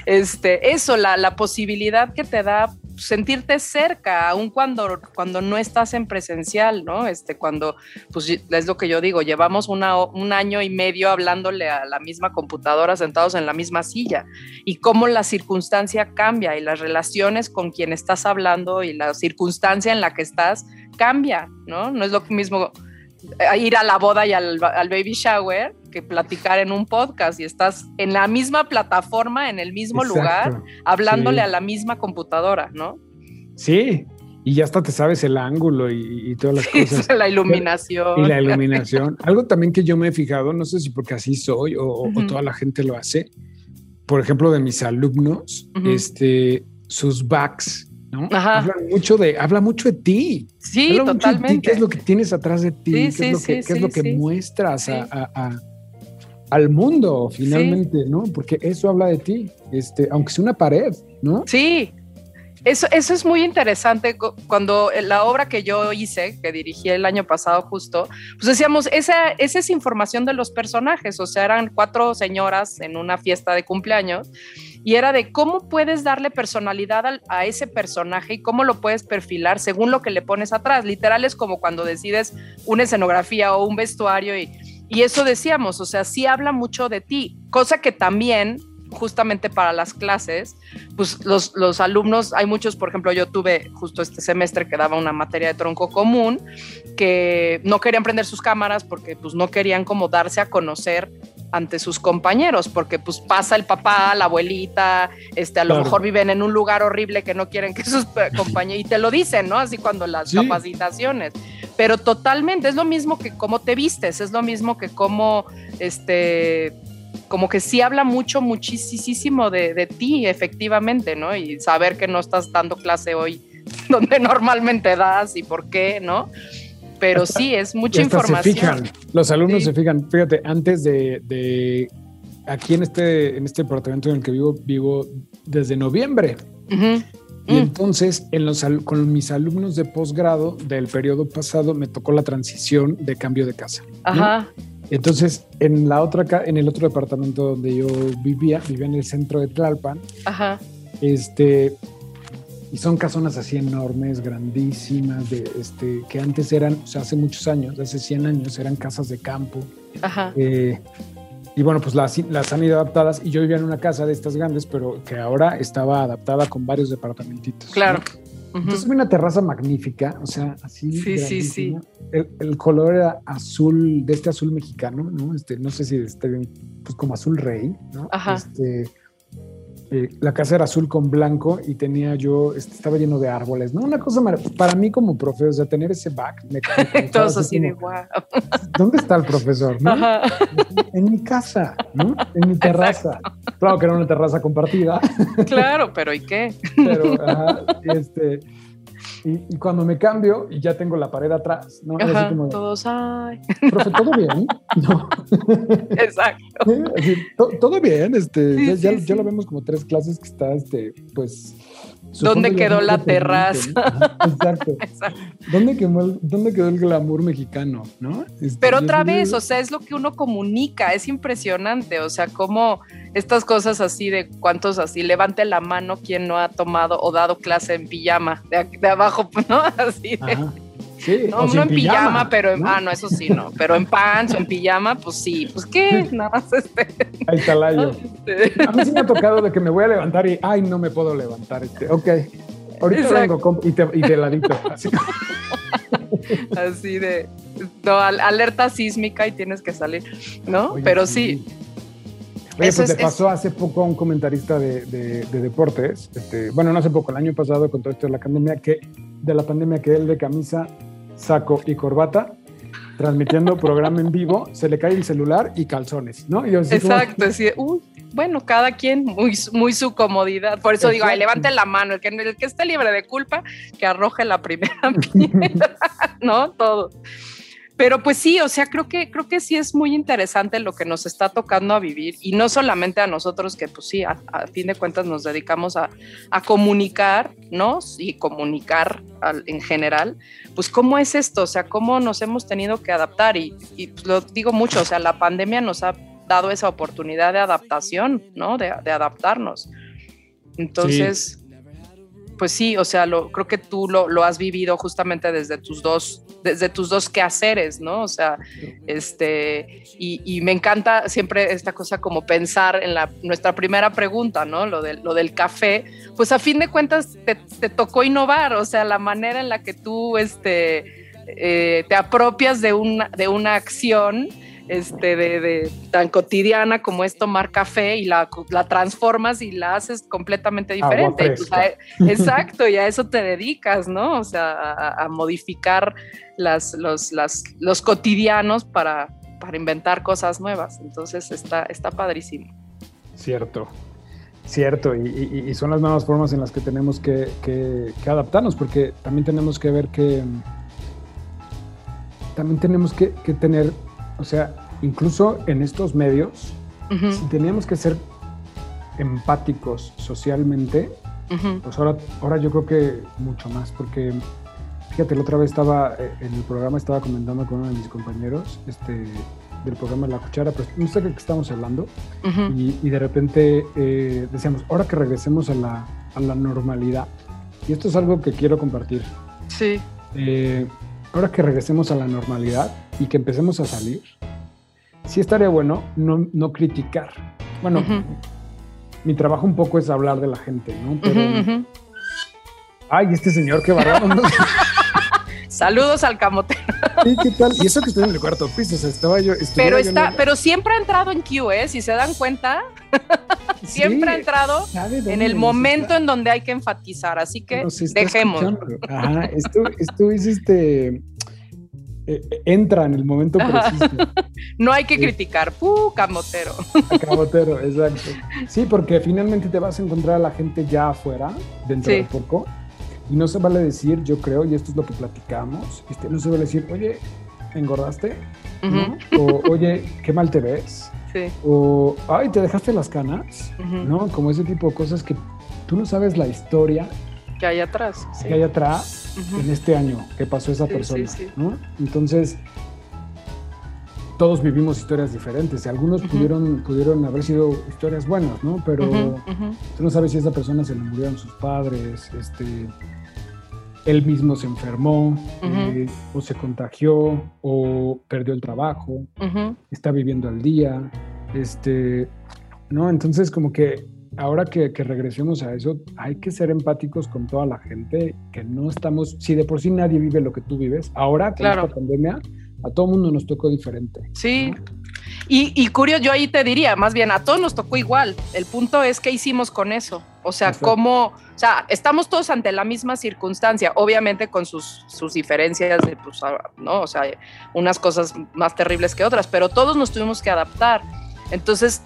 S2: Este, eso, la, la posibilidad que te da sentirte cerca, aun cuando, cuando no estás en presencial, ¿no? Este, cuando, pues es lo que yo digo, llevamos una, un año y medio hablándole a la misma computadora sentados en la misma silla y cómo la circunstancia cambia y las relaciones con quien estás hablando y la circunstancia en la que estás cambia, ¿no? No es lo mismo eh, ir a la boda y al, baby shower que platicar en un podcast y estás en la misma plataforma, en el mismo lugar, hablándole a la misma computadora, ¿no?
S3: Sí, y ya hasta te sabes el ángulo y, todas las <laughs> cosas.
S2: La iluminación.
S3: Y la iluminación. Algo también que yo me he fijado, no sé si porque así soy o, toda la gente lo hace, por ejemplo, de mis alumnos, este, sus backs Habla mucho de, habla mucho de ti.
S2: Sí, totalmente.
S3: ¿Qué es lo que tienes atrás de ti? ¿Qué, es lo que, es lo que muestras a, al mundo finalmente, ¿no? Porque eso habla de ti, este, aunque sea una pared, ¿no?
S2: Sí. Eso, eso es muy interesante. Cuando la obra que yo hice, que dirigí el año pasado justo, pues decíamos, esa, esa es información de los personajes, o sea, eran cuatro señoras en una fiesta de cumpleaños y era de cómo puedes darle personalidad a, ese personaje y cómo lo puedes perfilar según lo que le pones atrás. Literal es como cuando decides una escenografía o un vestuario y, y eso decíamos, o sea, sí habla mucho de ti, cosa que también justamente para las clases, pues los, los, alumnos, hay muchos, por ejemplo, yo tuve justo este semestre que daba una materia de tronco común, que no querían prender sus cámaras porque pues no querían como darse a conocer ante sus compañeros, porque pues pasa el papá, la abuelita, este, a lo mejor viven en un lugar horrible que no quieren que sus <laughs> compañeros, y te lo dicen, ¿no? Así cuando las capacitaciones, pero totalmente, es lo mismo que cómo te vistes, es lo mismo que cómo, este, como que sí habla mucho, muchísimo de, de ti, efectivamente, ¿no? Y saber que no estás dando clase hoy <laughs> donde normalmente das y por qué, ¿no? Pero <laughs> sí, es mucha información.
S3: Se fijan, los alumnos se fijan. Fíjate, antes de, aquí en este, en este departamento en el que vivo, vivo desde noviembre. Y mm. entonces, en los, con mis alumnos de posgrado del periodo pasado, me tocó la transición de cambio de casa. Ajá. Entonces, en la otra, en el otro departamento donde yo vivía, vivía en el centro de Tlalpan. Ajá. Este, y son casonas así enormes, grandísimas, de, este, que antes eran, o sea, hace muchos años, hace 100 años, eran casas de campo. Ajá. Eh, y bueno, pues las, las, han ido adaptadas y yo vivía en una casa de estas grandes, pero que ahora estaba adaptada con varios departamentitos.
S2: Claro.
S3: Entonces una terraza magnífica, o sea, así. Sí, sí, sí. El, color era azul, de este azul mexicano, ¿no? Este, no sé si este, pues como azul rey, ¿no? Ajá. Este, eh, la casa era azul con blanco y tenía yo, este, estaba lleno de árboles, ¿no? Una cosa para mí como profesor, o sea, tener ese back. Me, <laughs>
S2: Todos así de wow. <laughs>
S3: ¿Dónde está el profesor? En mi casa, ¿no? En mi terraza. Claro que era una terraza compartida.
S2: Claro, pero ¿y qué?
S3: Pero, ajá, <laughs> este, y, cuando me cambio y ya tengo la pared atrás, ¿no?
S2: Ajá, como, todos, ay.
S3: Profe, ¿todo bien? <laughs> No.
S2: Exacto. <laughs>
S3: todo bien, este, ya, ya, lo vemos como tres clases que está, este, pues
S2: ¿Dónde quedó la terraza?
S3: Exacto. <laughs> ¿Dónde, quedó el, glamour mexicano? ¿no?
S2: Este, Pero otra vez, o sea, es lo que uno comunica, es impresionante, o sea, como estas cosas así de cuántos así, levante la mano quien no ha tomado o dado clase en pijama, de, de abajo, <laughs> ¿no? Así de no, no en pijama, pero ah, no, eso sí, no, pero en pants o en pijama, pues sí, pues qué, nada más este.
S3: Ahí está Layo. Este. A mí sí me ha tocado de que me voy a levantar y, ay, no me puedo levantar, este, ok. Ahorita vengo y, te, y te ladito. Así. <laughs>
S2: así de, no, alerta sísmica y tienes que salir, ¿no? pero sí.
S3: Oye, pues le pasó hace poco a un comentarista de, de, de, deportes, este, bueno, no hace poco, el año pasado con todo esto de la pandemia, que de la pandemia que él de camisa saco y corbata, transmitiendo programa en vivo, se le cae el celular y calzones, ¿no?
S2: Exacto, bueno, cada quien, muy, muy su comodidad. Por eso digo, ay, levante la mano, el que, el que esté libre de culpa, que arroje la primera <laughs> piedra, <laughs> ¿no? Todo. Pero pues sí, o sea, creo que, creo que sí es muy interesante lo que nos está tocando a vivir y no solamente a nosotros que pues sí, a, fin de cuentas nos dedicamos a, a comunicarnos y comunicar en general, pues cómo es esto, o sea, cómo nos hemos tenido que adaptar y, pues, lo digo mucho, o sea, la pandemia nos ha dado esa oportunidad de adaptación, ¿no? De adaptarnos. Entonces... pues sí, o sea, lo, creo que tú lo, lo, has vivido justamente desde tus dos, desde tus dos quehaceres, ¿no? O sea, este, y, me encanta siempre esta cosa como pensar en la, nuestra primera pregunta, ¿no? Lo, lo del café, pues a fin de cuentas te, te tocó innovar, o sea, la manera en la que tú, este, eh, te apropias de una, de una acción este, de, tan cotidiana como es tomar café y la, la transformas y la haces completamente diferente. <laughs> exacto, y a eso te dedicas, ¿no? O sea, a, modificar las, los, las, los cotidianos para, para inventar cosas nuevas. Entonces está, está padrísimo.
S3: Cierto. Cierto, y, son las nuevas formas en las que tenemos que, que, adaptarnos, porque también tenemos que ver que también tenemos que, que tener o sea, incluso en estos medios, si teníamos que ser empáticos socialmente, pues ahora, ahora yo creo que mucho más, porque fíjate, la otra vez estaba eh, en el programa, estaba comentando con uno de mis compañeros este, del programa La Cuchara, pero no sé de qué estamos hablando, y, de repente eh, decíamos, ahora que regresemos a la, a la normalidad, y esto es algo que quiero compartir.
S2: Sí.
S3: Eh, ahora que regresemos a la normalidad y que empecemos a salir, sí estaría bueno no, no criticar. Bueno, mi trabajo un poco es hablar de la gente, ¿no? Pero, ay, este señor, qué barato. <laughs>
S2: Saludos al camotero.
S3: Sí, ¿qué tal? Y eso que estoy en el cuarto piso, o sea, estaba yo.
S2: Pero está, pero siempre ha entrado en Q, ¿eh? Si se dan cuenta, siempre ha entrado en el momento en donde hay que enfatizar. Así que dejemos.
S3: Ajá, esto, esto es este. Eh, entra en el momento preciso. <laughs>
S2: no hay que criticar, ¡puh! Camotero. <laughs>
S3: Camotero, exacto. Sí, porque finalmente te vas a encontrar a la gente ya afuera, dentro de poco, y no se vale decir, yo creo, y esto es lo que platicamos, este, no se vale decir, oye, engordaste, o oye, qué mal te ves, o ay, te dejaste las canas, ¿no? Como ese tipo de cosas que tú no sabes la historia
S2: que hay atrás.
S3: Que hay atrás en este año que pasó esa persona, ¿no? Entonces, todos vivimos historias diferentes y algunos pudieron, pudieron haber sido historias buenas, ¿no? Pero tú no sabes si esa persona se le murieron sus padres, este, él mismo se enfermó eh, o se contagió o perdió el trabajo, está viviendo al día, este, ¿no? Entonces como que ahora que, regresemos a eso, hay que ser empáticos con toda la gente, que no estamos, si de por sí nadie vive lo que tú vives, ahora con esta pandemia, a todo mundo nos tocó diferente.
S2: Sí. Y, y, curioso, yo ahí te diría, más bien a todos nos tocó igual. El punto es qué hicimos con eso. O sea, cómo, o sea, estamos todos ante la misma circunstancia, obviamente con sus, sus diferencias, de, pues, ¿no? O sea, unas cosas más terribles que otras, pero todos nos tuvimos que adaptar. Entonces,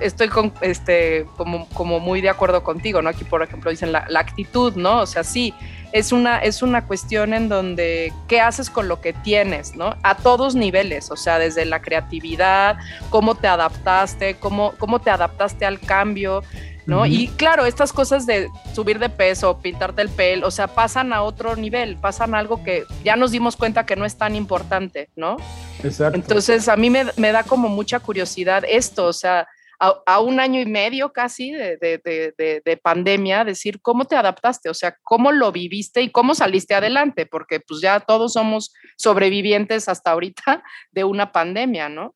S2: estoy con, este, como, como muy de acuerdo contigo, ¿no? Aquí, por ejemplo, dicen la, la, actitud, ¿no? O sea, sí, es una, es una cuestión en donde, ¿qué haces con lo que tienes, ¿no? A todos niveles, o sea, desde la creatividad, cómo te adaptaste, cómo, cómo te adaptaste al cambio, ¿no? Y claro, estas cosas de subir de peso, pintarte el pelo, o sea, pasan a otro nivel, pasan a algo que ya nos dimos cuenta que no es tan importante, ¿no?
S3: Exacto.
S2: Entonces, a mí me, da como mucha curiosidad esto, o sea, a, un año y medio casi de, de, pandemia, decir cómo te adaptaste, o sea, cómo lo viviste y cómo saliste adelante, porque pues ya todos somos sobrevivientes hasta ahorita <laughs> de una pandemia, ¿no?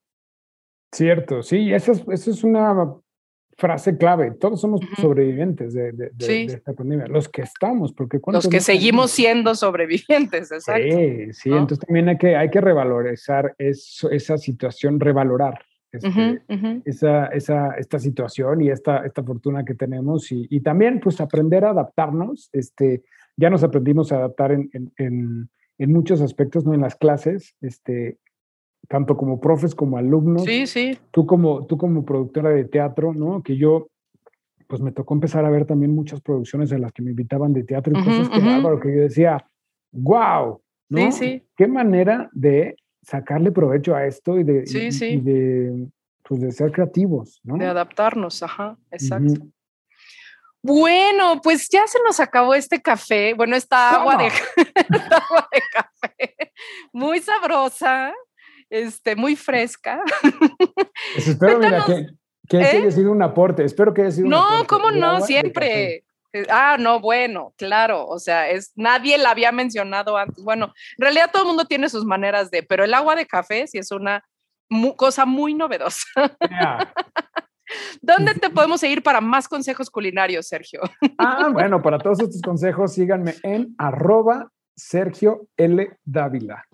S3: Cierto, sí, eso es, eso es una frase clave. Todos somos sobrevivientes de, esta pandemia. Los que estamos, porque
S2: los que seguimos siendo sobrevivientes, exacto.
S3: Sí, sí. Entonces también hay que, hay que revalorizar eso, esa situación, revalorar este, Esa, esa, esta situación y esta, esta fortuna que tenemos y, y, también pues aprender a adaptarnos. Este, ya nos aprendimos a adaptar en, en, en, en muchos aspectos, ¿no? En las clases, este, tanto como profes como alumnos.
S2: Sí, sí.
S3: Tú como, tú como productora de teatro, ¿no? Que yo, pues me tocó empezar a ver también muchas producciones en las que me invitaban de teatro y cosas que, que yo decía, wow, ¿no? Sí, sí. Qué manera de sacarle provecho a esto y de, de, pues de ser creativos, ¿no?
S2: De adaptarnos, ajá, exacto. Bueno, pues ya se nos acabó este café, bueno, esta agua de, <laughs> esta agua de café, muy sabrosa, este, muy fresca.
S3: Pues <laughs> espero, mira, que, que haya ¿eh? sido un aporte. Espero que haya sido
S2: no, un aporte. No, ¿cómo no? Siempre. Eh, ah, no, bueno, claro, o sea, es nadie la había mencionado antes. Bueno, en realidad todo el mundo tiene sus maneras de, pero el agua de café sí es una cosa muy novedosa. <laughs> ¿Dónde te podemos seguir para más consejos culinarios, Sergio?
S3: Ah, bueno, para todos estos consejos síganme en arroba Sergio L. Dávila.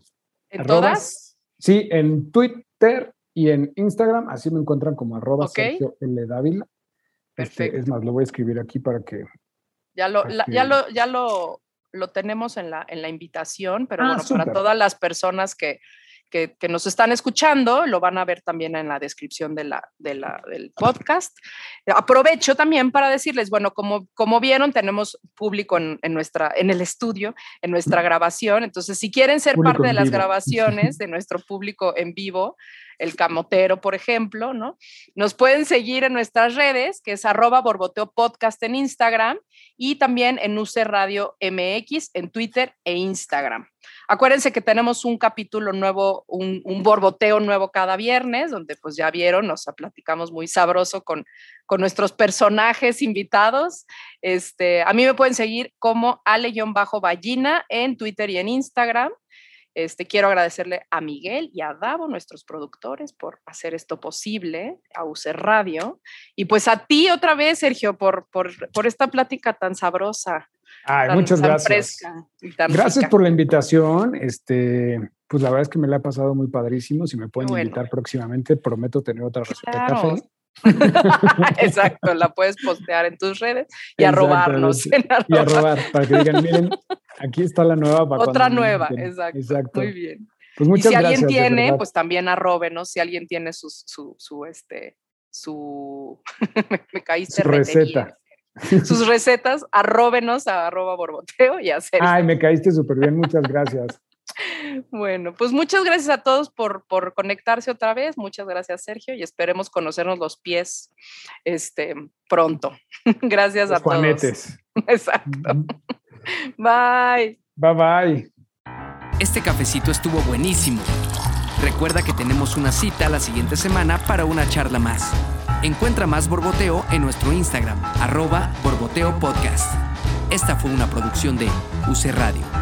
S2: ¿En todas?
S3: Sí, en Twitter y en Instagram, así me encuentran como arroba Sergio L. Dávila. Este, Perfecto. es más, lo voy a escribir aquí para que
S2: ya lo, ya lo, ya lo, lo tenemos en la, en la invitación, pero ah, bueno, para todas las personas que, que, nos están escuchando, lo van a ver también en la descripción de la, de la, del podcast. Aprovecho también para decirles, bueno, como, como vieron, tenemos público en, en nuestra, en el estudio, en nuestra grabación. Entonces, si quieren ser parte de las <laughs> grabaciones de nuestro público en vivo, el camotero, por ejemplo, ¿no? Nos pueden seguir en nuestras redes, que es arroba borboteo podcast en Instagram y también en UC Radio MX en Twitter e Instagram. Acuérdense que tenemos un capítulo nuevo, un, borboteo nuevo cada viernes, donde pues ya vieron, nos platicamos muy sabroso con, con nuestros personajes invitados. Este, a mí me pueden seguir como ale-ballina en Twitter y en Instagram. Este, quiero agradecerle a Miguel y a Davo, nuestros productores, por hacer esto posible, a UC Radio. Y pues a ti otra vez, Sergio, por, por, por esta plática tan sabrosa.
S3: Ay, muchas gracias. gracias por la invitación. Este, pues la verdad es que me la he pasado muy padrísimo. Si me pueden invitar próximamente, prometo tener otra receta de café. <laughs>
S2: Exacto, la puedes postear en tus redes y a robarnos. <laughs>
S3: Y a robar, para que digan, miren, aquí está la nueva.
S2: Otra nueva, exacto. Muy bien. Pues muchas y si alguien tiene, pues también arróbenos. Si alguien tiene su, su, su este, su, <laughs> me, caíste
S3: su receta.
S2: Sus recetas, arróbenos a arroba borboteo y hacer.
S3: Ay, me caíste súper bien, muchas gracias.
S2: Bueno, pues muchas gracias a todos por, por, conectarse otra vez. Muchas gracias, Sergio, y esperemos conocernos los pies este, pronto. <laughs> gracias a todos. <laughs> Exacto. Bye.
S3: Bye bye.
S1: Este cafecito estuvo buenísimo. Recuerda que tenemos una cita la siguiente semana para una charla más. Encuentra más Borboteo en nuestro Instagram, arroba Borboteo Podcast. Esta fue una producción de UC Radio.